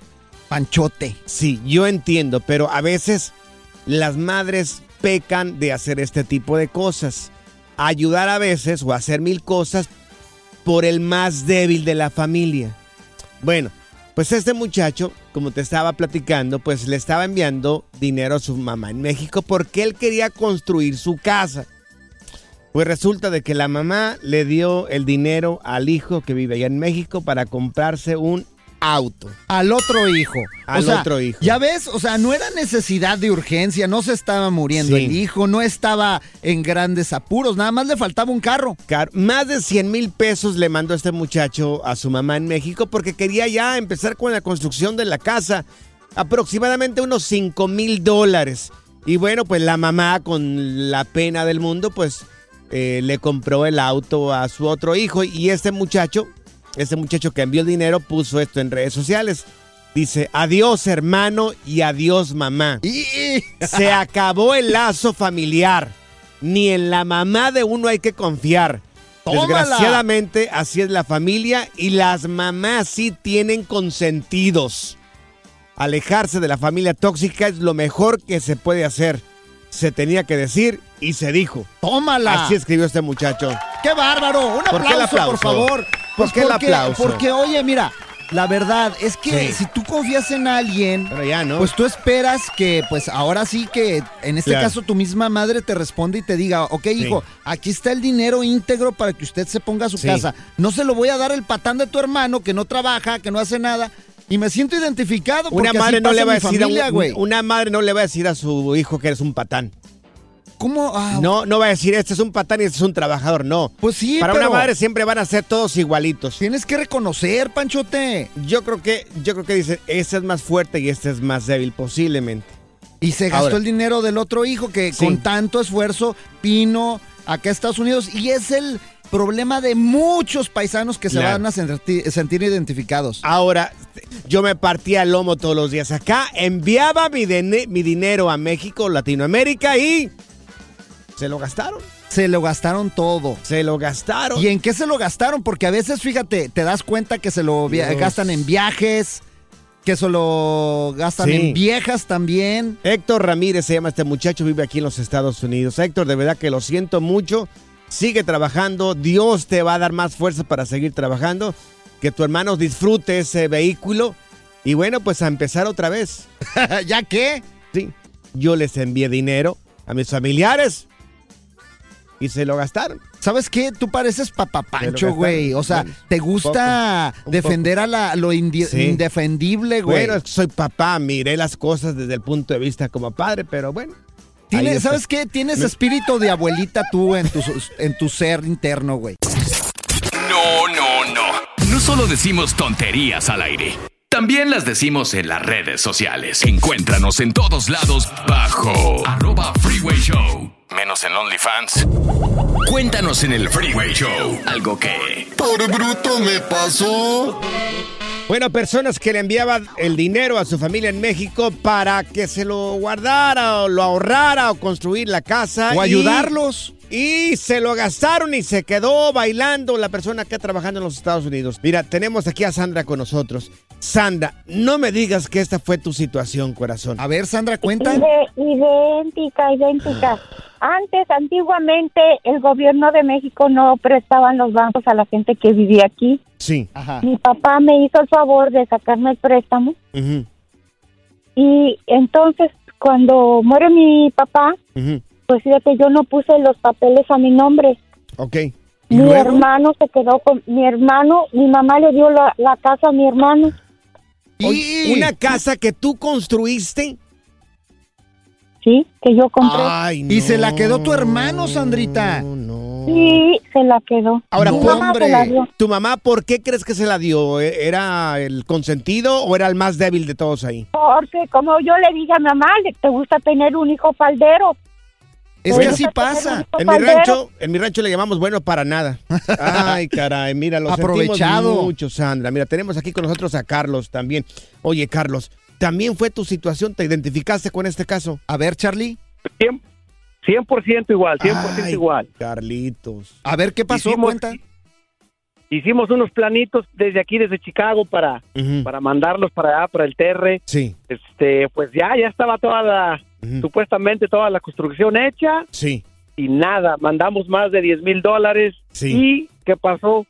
B: Panchote.
A: Sí, yo entiendo, pero a veces las madres pecan de hacer este tipo de cosas. Ayudar a veces o hacer mil cosas por el más débil de la familia. Bueno, pues este muchacho, como te estaba platicando, pues le estaba enviando dinero a su mamá en México porque él quería construir su casa. Pues resulta de que la mamá le dio el dinero al hijo que vive allá en México para comprarse un auto.
B: Al otro hijo.
A: Al
B: O sea,
A: otro hijo.
B: Ya ves, o sea, no era necesidad de urgencia, no se estaba muriendo
A: Sí.
B: el hijo, no estaba en grandes apuros, nada más le faltaba un carro.
A: Car- Más de 100 mil pesos le mandó este muchacho a su mamá en México porque quería ya empezar con la construcción de la casa. Aproximadamente unos 5 mil dólares. Y bueno, pues la mamá con la pena del mundo, pues eh, le compró el auto a su otro hijo. Y este muchacho, este muchacho que envió el dinero, puso esto en redes sociales. Dice, adiós hermano y adiós mamá. Se acabó el lazo familiar. Ni en la mamá de uno hay que confiar.
B: ¡Tómala!
A: Desgraciadamente, así es la familia y las mamás sí tienen consentidos. Alejarse de la familia tóxica es lo mejor que se puede hacer. Se tenía que decir y se dijo.
B: ¡Tómala!
A: Así escribió este muchacho.
B: ¡Qué bárbaro! Un
A: ¿Por qué el
B: aplauso, por favor.
A: ¿Por
B: Pues
A: qué el
B: porque-
A: aplauso?
B: Porque, oye, mira, la verdad es que
A: Sí.
B: si tú confías en alguien,
A: Pero ya no.
B: pues tú esperas que, pues ahora sí que, en este
A: Claro.
B: caso, tu misma madre te responde y te diga, ok, hijo, aquí está el dinero íntegro para que usted se ponga a su
A: Sí.
B: casa. No se lo voy a dar el patán de tu hermano que no trabaja, que no hace nada. Y me siento identificado porque
A: Una madre
B: así
A: no
B: pasa
A: le va a
B: mi
A: decir a
B: familia,
A: un-
B: güey.
A: una madre no le va a decir a su hijo que eres un patán.
B: ¿Cómo? Ah,
A: No, no va a decir este es un patán y este es un trabajador, no.
B: Pues sí,
A: Para
B: pero
A: una madre siempre van a ser todos igualitos.
B: tienes que reconocer, Panchote.
A: Yo creo que, yo creo que dice, este es más fuerte y este es más débil, posiblemente.
B: Y se gastó
A: Ahora.
B: el dinero del otro hijo que
A: Sí.
B: con tanto esfuerzo vino acá a Estados Unidos. Y es el problema de muchos paisanos que se
A: Claro.
B: van a sentir, sentir identificados.
A: Ahora, yo me partía el lomo todos los días acá, enviaba mi, dinero a México, Latinoamérica y se lo gastaron.
B: Se lo gastaron todo.
A: Se lo gastaron.
B: ¿Y en qué se lo gastaron? Porque a veces, fíjate, te das cuenta que se lo gastan en viajes, que se lo gastan
A: Sí.
B: en viejas también.
A: Héctor Ramírez se llama este muchacho, vive aquí en los Estados Unidos. Héctor, de verdad que lo siento mucho. Sigue trabajando. Dios te va a dar más fuerza para seguir trabajando. Que tu hermano disfrute ese vehículo. Y bueno, pues a empezar otra vez.
B: ¿Ya qué?
A: Sí. Yo les envié dinero a mis familiares. Y se lo gastaron.
B: ¿Sabes qué? Tú pareces papá Pancho,
A: gastaron.
B: güey. O sea,
A: Bueno,
B: te gusta
A: poco,
B: defender a la, lo
A: Sí.
B: indefendible, güey.
A: Bueno, soy papá, miré las cosas desde el punto de vista como padre, pero bueno.
B: Tiene-. ¿Sabes qué? Tienes
A: Me-
B: espíritu de abuelita tú en tu, en tu ser interno, güey.
C: No, no, no. No solo decimos tonterías al aire. También las decimos en las redes sociales. Encuéntranos en todos lados bajo arroba Freeway Show. Menos en OnlyFans. Cuéntanos en el Freeway Show algo que...
O: Por bruto me pasó.
A: Bueno, personas que le enviaban el dinero a su familia en México para que se lo guardara o lo ahorrara o construir la casa.
B: O
A: y-
B: ayudarlos.
A: Y se lo gastaron y se quedó bailando la persona que está trabajando en los Estados Unidos. Mira, tenemos aquí a Sandra con nosotros. Sandra, no me digas que esta fue tu situación, corazón.
B: A ver, Sandra, cuenta.
P: Idéntica, idéntica. Antes, antiguamente, el gobierno de México no prestaban los bancos a la gente que vivía aquí.
A: Sí.
P: Mi papá me hizo el favor de sacarme el préstamo
A: Ujú,
P: y entonces cuando muere mi papá,
A: ujú.
P: Pues fíjate, yo no puse los papeles a mi nombre.
A: Ok.
P: Mi hermano se quedó con mi hermano, mi mamá le dio la, la casa a mi hermano.
A: ¿Una casa que tú construiste?
P: Sí, que yo compré.
A: Ay,
B: Y se la quedó tu hermano, Sandrita.
P: Sí, se la quedó.
A: Ahora,
P: Mi
A: ¿por-
P: mamá se la dio.
A: ¿tu mamá por qué crees que se la dio? ¿E- ¿Era el consentido o era el más débil de todos ahí?
P: Porque como yo le dije a mi mamá, le- te gusta tener un hijo faldero.
B: Es que así pasa.
A: En mi rancho, en mi rancho le llamamos bueno para nada. Ay, caray, mira, lo
B: Aprovechado.
A: sentimos mucho, Sandra. Mira, tenemos aquí con nosotros a Carlos también. Oye, Carlos, ¿también fue tu situación? ¿Te identificaste con este caso?
B: A ver, Charlie.
Q: 100% igual, 100%
A: Ay,
Q: igual.
A: Carlitos.
B: A ver, ¿qué pasó?
Q: Hicimos-
B: Cuenta.
Q: Hicimos unos planitos desde aquí, desde Chicago, para, para mandarlos para allá, para el TR.
A: Sí.
Q: Este, pues ya, ya estaba toda la, supuestamente toda la construcción hecha.
A: Sí.
Q: Y nada, mandamos más de 10 mil dólares.
A: Sí.
Q: ¿Y qué pasó?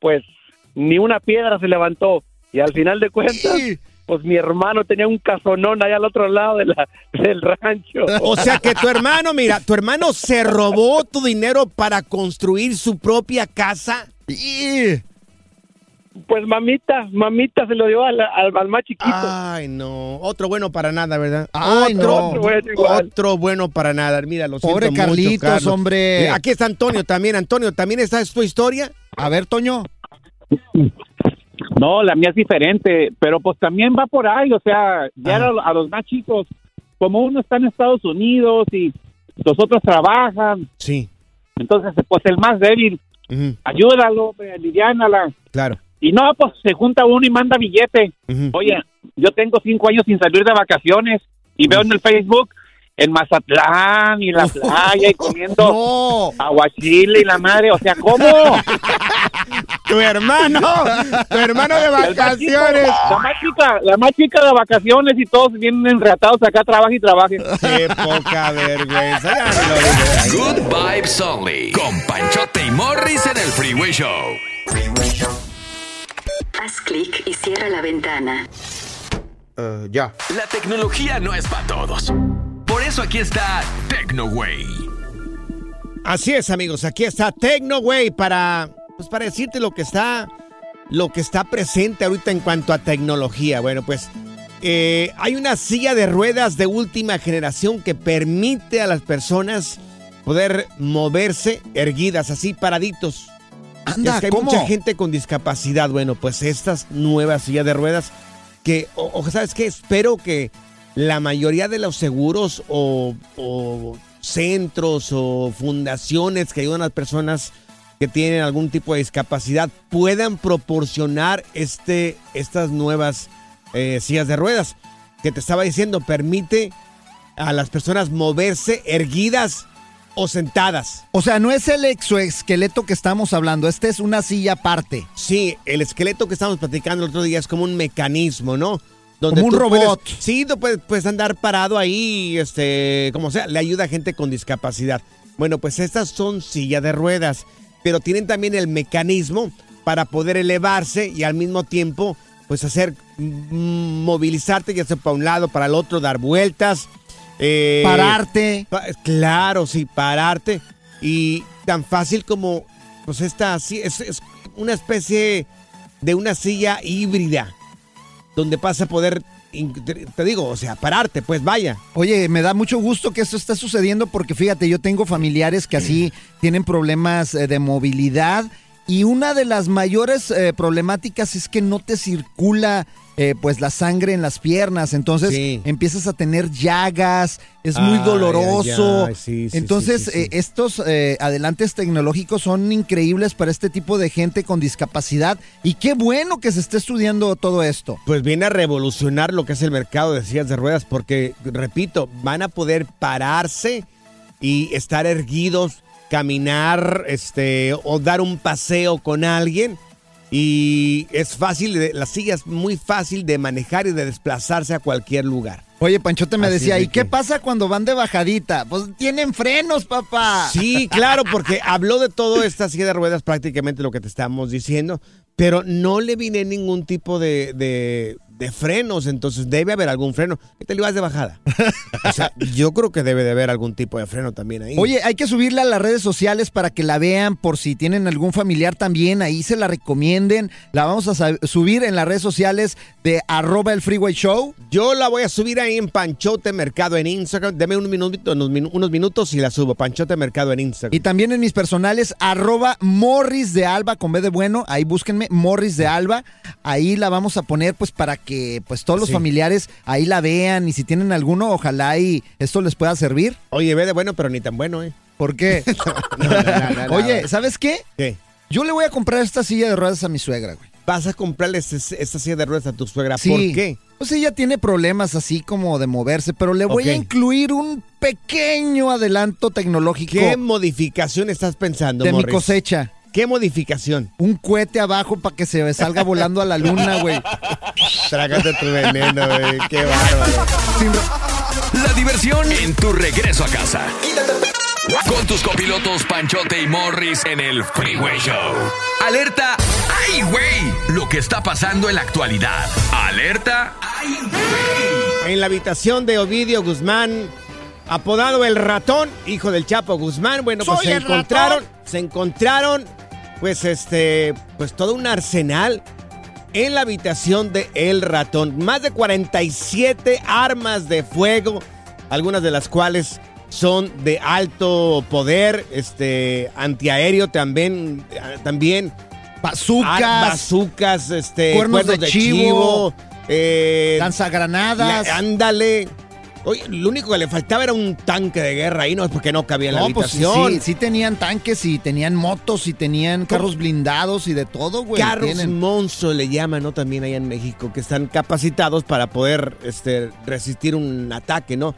Q: Pues ni una piedra se levantó. Y al final de cuentas, pues mi hermano tenía un casonón allá al otro lado de la, del rancho.
A: O sea que tu hermano, mira, tu hermano se robó tu dinero para construir su propia casa.
Q: Pues mamita, mamita se lo dio al, al, al más chiquito.
A: Ay, no. Otro bueno para nada, ¿verdad?
B: Ay,
A: otro,
B: no.
Q: Otro bueno igual.
A: otro bueno para nada. Mira, lo siento
B: Pobre
A: mucho,
B: Carlitos,
A: Carlos.
B: hombre.
A: Eh, Aquí está Antonio también. Antonio, ¿también esta es tu historia?
B: A ver, Toño.
R: No, la mía es diferente, pero pues también va por ahí, o sea, ya a, a los más chicos, como uno está en Estados Unidos y los otros trabajan,
A: Sí.
R: entonces pues el más débil, ayúdalo, aliviánala.
A: Claro.
R: Y no, pues se junta uno y manda billete. Oye, yo tengo cinco años sin salir de vacaciones y veo en el Facebook en Mazatlán y la playa y comiendo aguachile y la madre, o sea, ¿cómo?
A: Tu hermano, tu hermano de vacaciones.
R: La más chica, la más chica de vacaciones y todos vienen enratados acá, trabaja y trabaja.
A: Qué poca vergüenza.
C: Good Vibes Only. Con Panchote y Morris en el Freeway Show.
S: Haz clic y cierra la ventana.
A: ya.
C: La tecnología no es para todos. Por eso aquí está TecnoWay.
A: Así es, amigos. Aquí está TecnoWay para, pues, para decirte lo que está, lo que está presente ahorita en cuanto a tecnología. Bueno, pues eh, hay una silla de ruedas de última generación que permite a las personas poder moverse erguidas, así paraditos.
B: Anda,
A: es que hay
B: ¿cómo?
A: mucha gente con discapacidad. Bueno, pues estas nuevas sillas de ruedas que, o, o, ¿sabes qué? Espero que la mayoría de los seguros o, o centros o fundaciones que ayudan a las personas que tienen algún tipo de discapacidad puedan proporcionar este, estas nuevas eh, sillas de ruedas. Que te estaba diciendo, permite a las personas moverse erguidas o sentadas.
B: O sea, no es el exoesqueleto que estamos hablando, este es una silla aparte.
A: Sí, el esqueleto que estábamos platicando el otro día es como un mecanismo, ¿no?
B: Como un robot.
A: puedes- sí, tú puedes, puedes andar parado ahí, este, como sea, le ayuda a gente con discapacidad. Bueno, pues estas son sillas de ruedas, pero tienen también el mecanismo para poder elevarse y al mismo tiempo, pues hacer, mm, movilizarte, ya sea para un lado, para el otro, dar vueltas. Eh,
B: Pararte.
A: pa- claro, sí, pararte. Y tan fácil como, pues esta, sí, es, es una especie de una silla híbrida, donde vas a poder, te digo, o sea, pararte, pues vaya.
B: Oye, me da mucho gusto que esto esté sucediendo porque fíjate, yo tengo familiares que así tienen problemas eh, de movilidad y una de las mayores eh, problemáticas es que no te circula eh, pues la sangre en las piernas, entonces
A: Sí.
B: empiezas a tener llagas, es muy doloroso.
A: sí, sí,
B: entonces eh, estos eh, adelantes tecnológicos son increíbles para este tipo de gente con discapacidad y qué bueno que se esté estudiando todo esto.
A: Pues viene a revolucionar lo que es el mercado de sillas de ruedas, porque, repito, van a poder pararse y estar erguidos, caminar, este, o dar un paseo con alguien. Y es fácil, de- la silla es muy fácil de manejar y de desplazarse a cualquier lugar.
B: Oye, Panchote me
A: Así
B: decía,
A: de
B: ¿y qué pasa cuando van de bajadita? Pues tienen frenos, papá.
A: Sí, claro, porque habló de todo esta silla de ruedas, prácticamente lo que te estamos diciendo, pero no le vine ningún tipo de, de- de frenos, entonces debe haber algún freno. ¿Qué te le vas de bajada? o sea, yo creo que debe de haber algún tipo de freno también ahí.
B: Oye, hay que subirla a las redes sociales para que la vean por si tienen algún familiar también, ahí se la recomienden. La vamos a subir en las redes sociales de arroba el Freeway Show.
A: Yo la voy a subir ahí en Panchote Mercado en Instagram. Deme un minuto, unos, unos minutos y la subo. Panchote Mercado en Instagram.
B: Y también en mis personales, arroba Morris de Alba, con B de bueno, ahí búsquenme, Morris de Alba. Ahí la vamos a poner pues para que pues todos los
A: Sí.
B: familiares ahí la vean y si tienen alguno, ojalá y esto les pueda servir.
A: Oye, ve de bueno, pero ni tan bueno, ¿eh?
B: ¿Por qué?
A: No, no, no, no, no.
B: Oye, ¿sabes qué?
A: ¿Qué?
B: Yo le voy a comprar esta silla de ruedas a mi suegra, güey.
A: Vas a comprarle esta silla de ruedas a tu suegra.
B: Sí.
A: ¿Por qué?
B: Pues ella tiene problemas así como de moverse, pero le voy a incluir un pequeño adelanto tecnológico
A: ¿Qué modificación estás pensando,
B: de mi cosecha.
A: ¿Qué modificación?
B: Un cohete abajo para que se salga volando a la luna, güey.
A: Trágate tu veneno, güey. Qué bárbaro.
C: La diversión en tu regreso a casa. Con tus copilotos Panchote y Morris en el Freeway Show. Alerta, ¡ay, güey! Lo que está pasando en la actualidad. Alerta, ¡ay, güey!
A: En la habitación de Ovidio Guzmán, apodado el ratón, hijo del Chapo Guzmán, bueno, pues se encontraron,
B: ratón.
A: se encontraron, pues este, pues todo un arsenal en la habitación de El Ratón. Más de 47 armas de fuego, algunas de las cuales son de alto poder, este, antiaéreo también, eh, también.
B: Bazucas.
A: Ar- bazucas, este,
B: Cuernos de chivo.
A: eh,
B: Lanzagranadas.
A: la- ándale. Oye, lo único que le faltaba era un tanque de guerra ahí, no es porque no cabía en la
B: No, pues sí,
A: habitación.
B: sí, sí tenían tanques y tenían motos y tenían carros blindados y de todo, güey.
A: Carros
B: tienen.
A: monstruo le llaman, ¿no? También allá en México, que están capacitados para poder este, resistir un ataque, ¿no?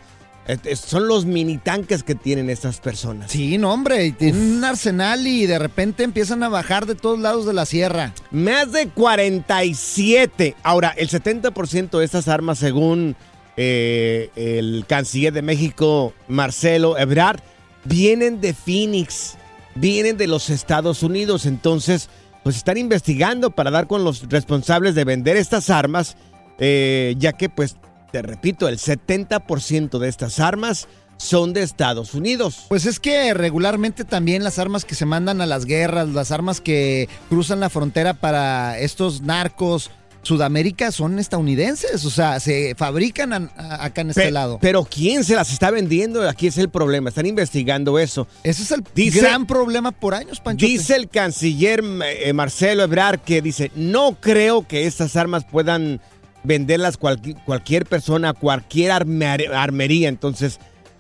A: Este, son los mini tanques que tienen estas personas.
B: Sí, no, hombre, tienen un arsenal y de repente empiezan a bajar de todos lados de la sierra.
A: Más de 47. Ahora, el 70% de estas armas, según eh, el canciller de México, Marcelo Ebrard, vienen de Phoenix, vienen de los Estados Unidos. Entonces, pues están investigando para dar con los responsables de vender estas armas, eh, ya que, pues, te repito, el 70% de estas armas son de Estados Unidos.
B: Pues es que regularmente también las armas que se mandan a las guerras, las armas que cruzan la frontera para estos narcos Sudamérica son estadounidenses, o sea, se fabrican a- a- acá en este
A: Pe-
B: lado.
A: Pero ¿quién se las está vendiendo? Aquí es el problema. Están investigando eso.
B: Ese es el
A: Dice-
B: gran problema por años, Pancho.
A: Dice el canciller eh, Marcelo Ebrard que dice, no creo que estas armas puedan venderlas cualqui- cualquier persona, cualquier arme- armería. Entonces,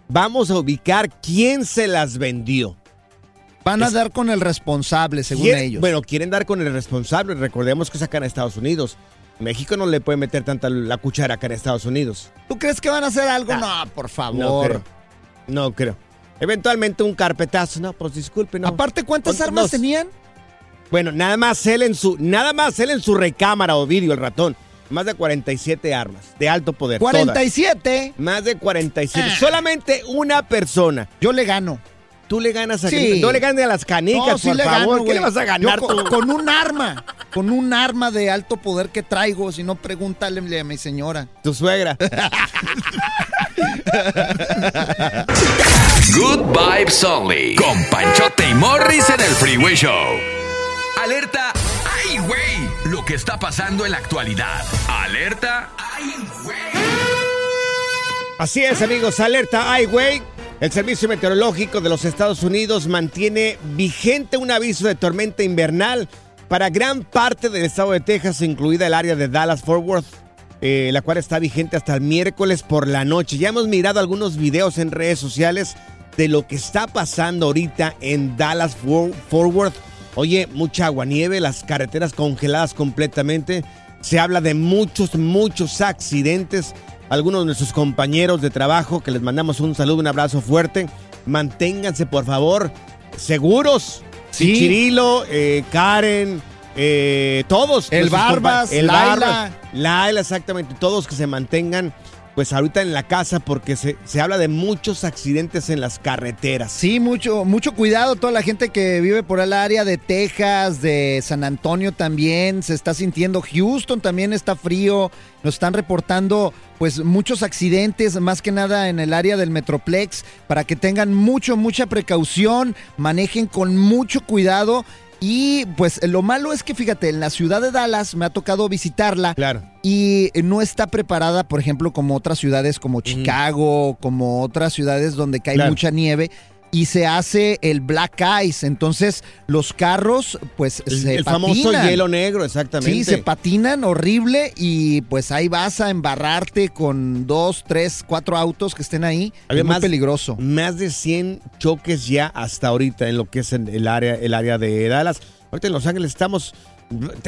A: vamos a ubicar quién se las vendió.
B: Van a dar con el responsable, según ellos.
A: Bueno, quieren dar con el responsable. Recordemos que sacan a Estados Unidos. México no le puede meter tanta la cuchara acá en Estados Unidos.
B: ¿Tú crees que van a hacer algo? No, por favor.
A: No creo. No creo. Eventualmente un carpetazo. No, pues disculpe, no.
B: Aparte, ¿cuántas
A: ¿Cuántos
B: armas
A: nos-
B: tenían?
A: Bueno, nada más él en su, nada más él en su recámara, Ovidio, el ratón. Más de 47 armas de alto poder. todas.
B: 47.
A: Más de 47.
B: Ah.
A: Solamente una persona.
B: Yo le gano.
A: Tú le ganas a
B: Sí.
A: No le ganes a las canicas,
B: No, sí
A: por
B: le
A: favor.
B: gano,
A: ¿Qué le vas a ganar
B: Yo
A: tú?
B: con un arma, con un arma de alto poder que traigo, si no pregúntale a mi señora.
A: Tu suegra.
C: Good Vibes Only. Con Panchote y Morris en el Freeway Show. Alerta, ¡ay, güey! Lo que está pasando en la actualidad. Alerta, ¡ay, güey!
A: Así es, amigos. Alerta, ay, güey. El Servicio Meteorológico de los Estados Unidos mantiene vigente un aviso de tormenta invernal para gran parte del estado de Texas, incluida el área de Dallas-Fort Worth, eh, la cual está vigente hasta el miércoles por la noche. Ya hemos mirado algunos videos en redes sociales de lo que está pasando ahorita en Dallas-Fort Worth. Oye, mucha agua, nieve, las carreteras congeladas completamente. Se habla de muchos, muchos accidentes. Algunos de nuestros compañeros de trabajo, que les mandamos un saludo, un abrazo fuerte. Manténganse, por favor, seguros.
B: Sí.
A: Chirilo, eh, Karen, eh, todos.
B: El Barbas,
A: el
B: Laila.
A: Barbas, Laila, exactamente. Todos que se mantengan pues ahorita en la casa porque se, se habla de muchos accidentes en las carreteras.
B: Sí, mucho, mucho cuidado. Toda la gente que vive por el área de Texas, de San Antonio también se está sintiendo. Houston también está frío. Nos están reportando pues muchos accidentes, más que nada en el área del Metroplex, para que tengan mucho, mucha precaución, manejen con mucho cuidado. Y pues lo malo es que fíjate, en la ciudad de Dallas me ha tocado visitarla.
A: Claro.
B: Y no está preparada, por ejemplo, como otras ciudades como Chicago, como otras ciudades donde cae
A: Claro.
B: mucha nieve. Y se hace el black ice. Entonces, los carros, pues,
A: El,
B: se
A: el famoso hielo negro, exactamente.
B: Sí, se patinan horrible y pues ahí vas a embarrarte con dos, tres, cuatro autos que estén ahí.
A: Había
B: es muy
A: más-
B: peligroso.
A: Más de 100 choques ya hasta ahorita en lo que es el área, el área de Dallas. Ahorita en Los Ángeles estamos,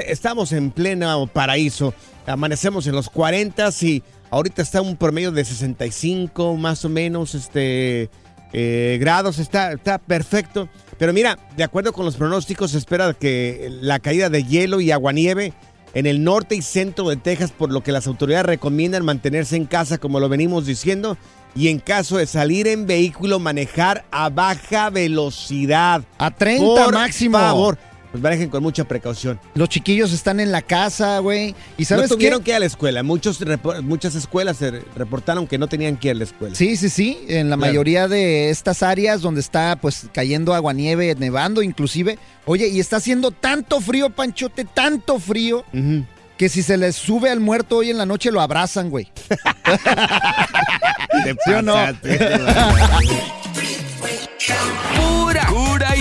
A: estamos en pleno paraíso. Amanecemos en los 40 y ahorita está un promedio de 65 más o menos este, eh, grados. Está, está perfecto. Pero mira, de acuerdo con los pronósticos, se espera que la caída de hielo y aguanieve en el norte y centro de Texas, por lo que las autoridades recomiendan mantenerse en casa, como lo venimos diciendo, y en caso de salir en vehículo, manejar a baja velocidad.
B: A 30
A: Por
B: máximo.
A: favor, pues manejen con mucha precaución.
B: Los chiquillos están en la casa, güey. ¿Y sabes
A: no tuvieron
B: qué?
A: que ir a la escuela. Muchos muchas escuelas se reportaron que no tenían que ir a la escuela.
B: Sí, sí, sí. En la
A: Claro.
B: mayoría de estas áreas donde está pues cayendo aguanieve, nevando inclusive. Oye, y está haciendo tanto frío, Panchote, tanto frío, que si se les sube al muerto hoy en la noche lo abrazan, güey. ¿Sí o no?
C: Pura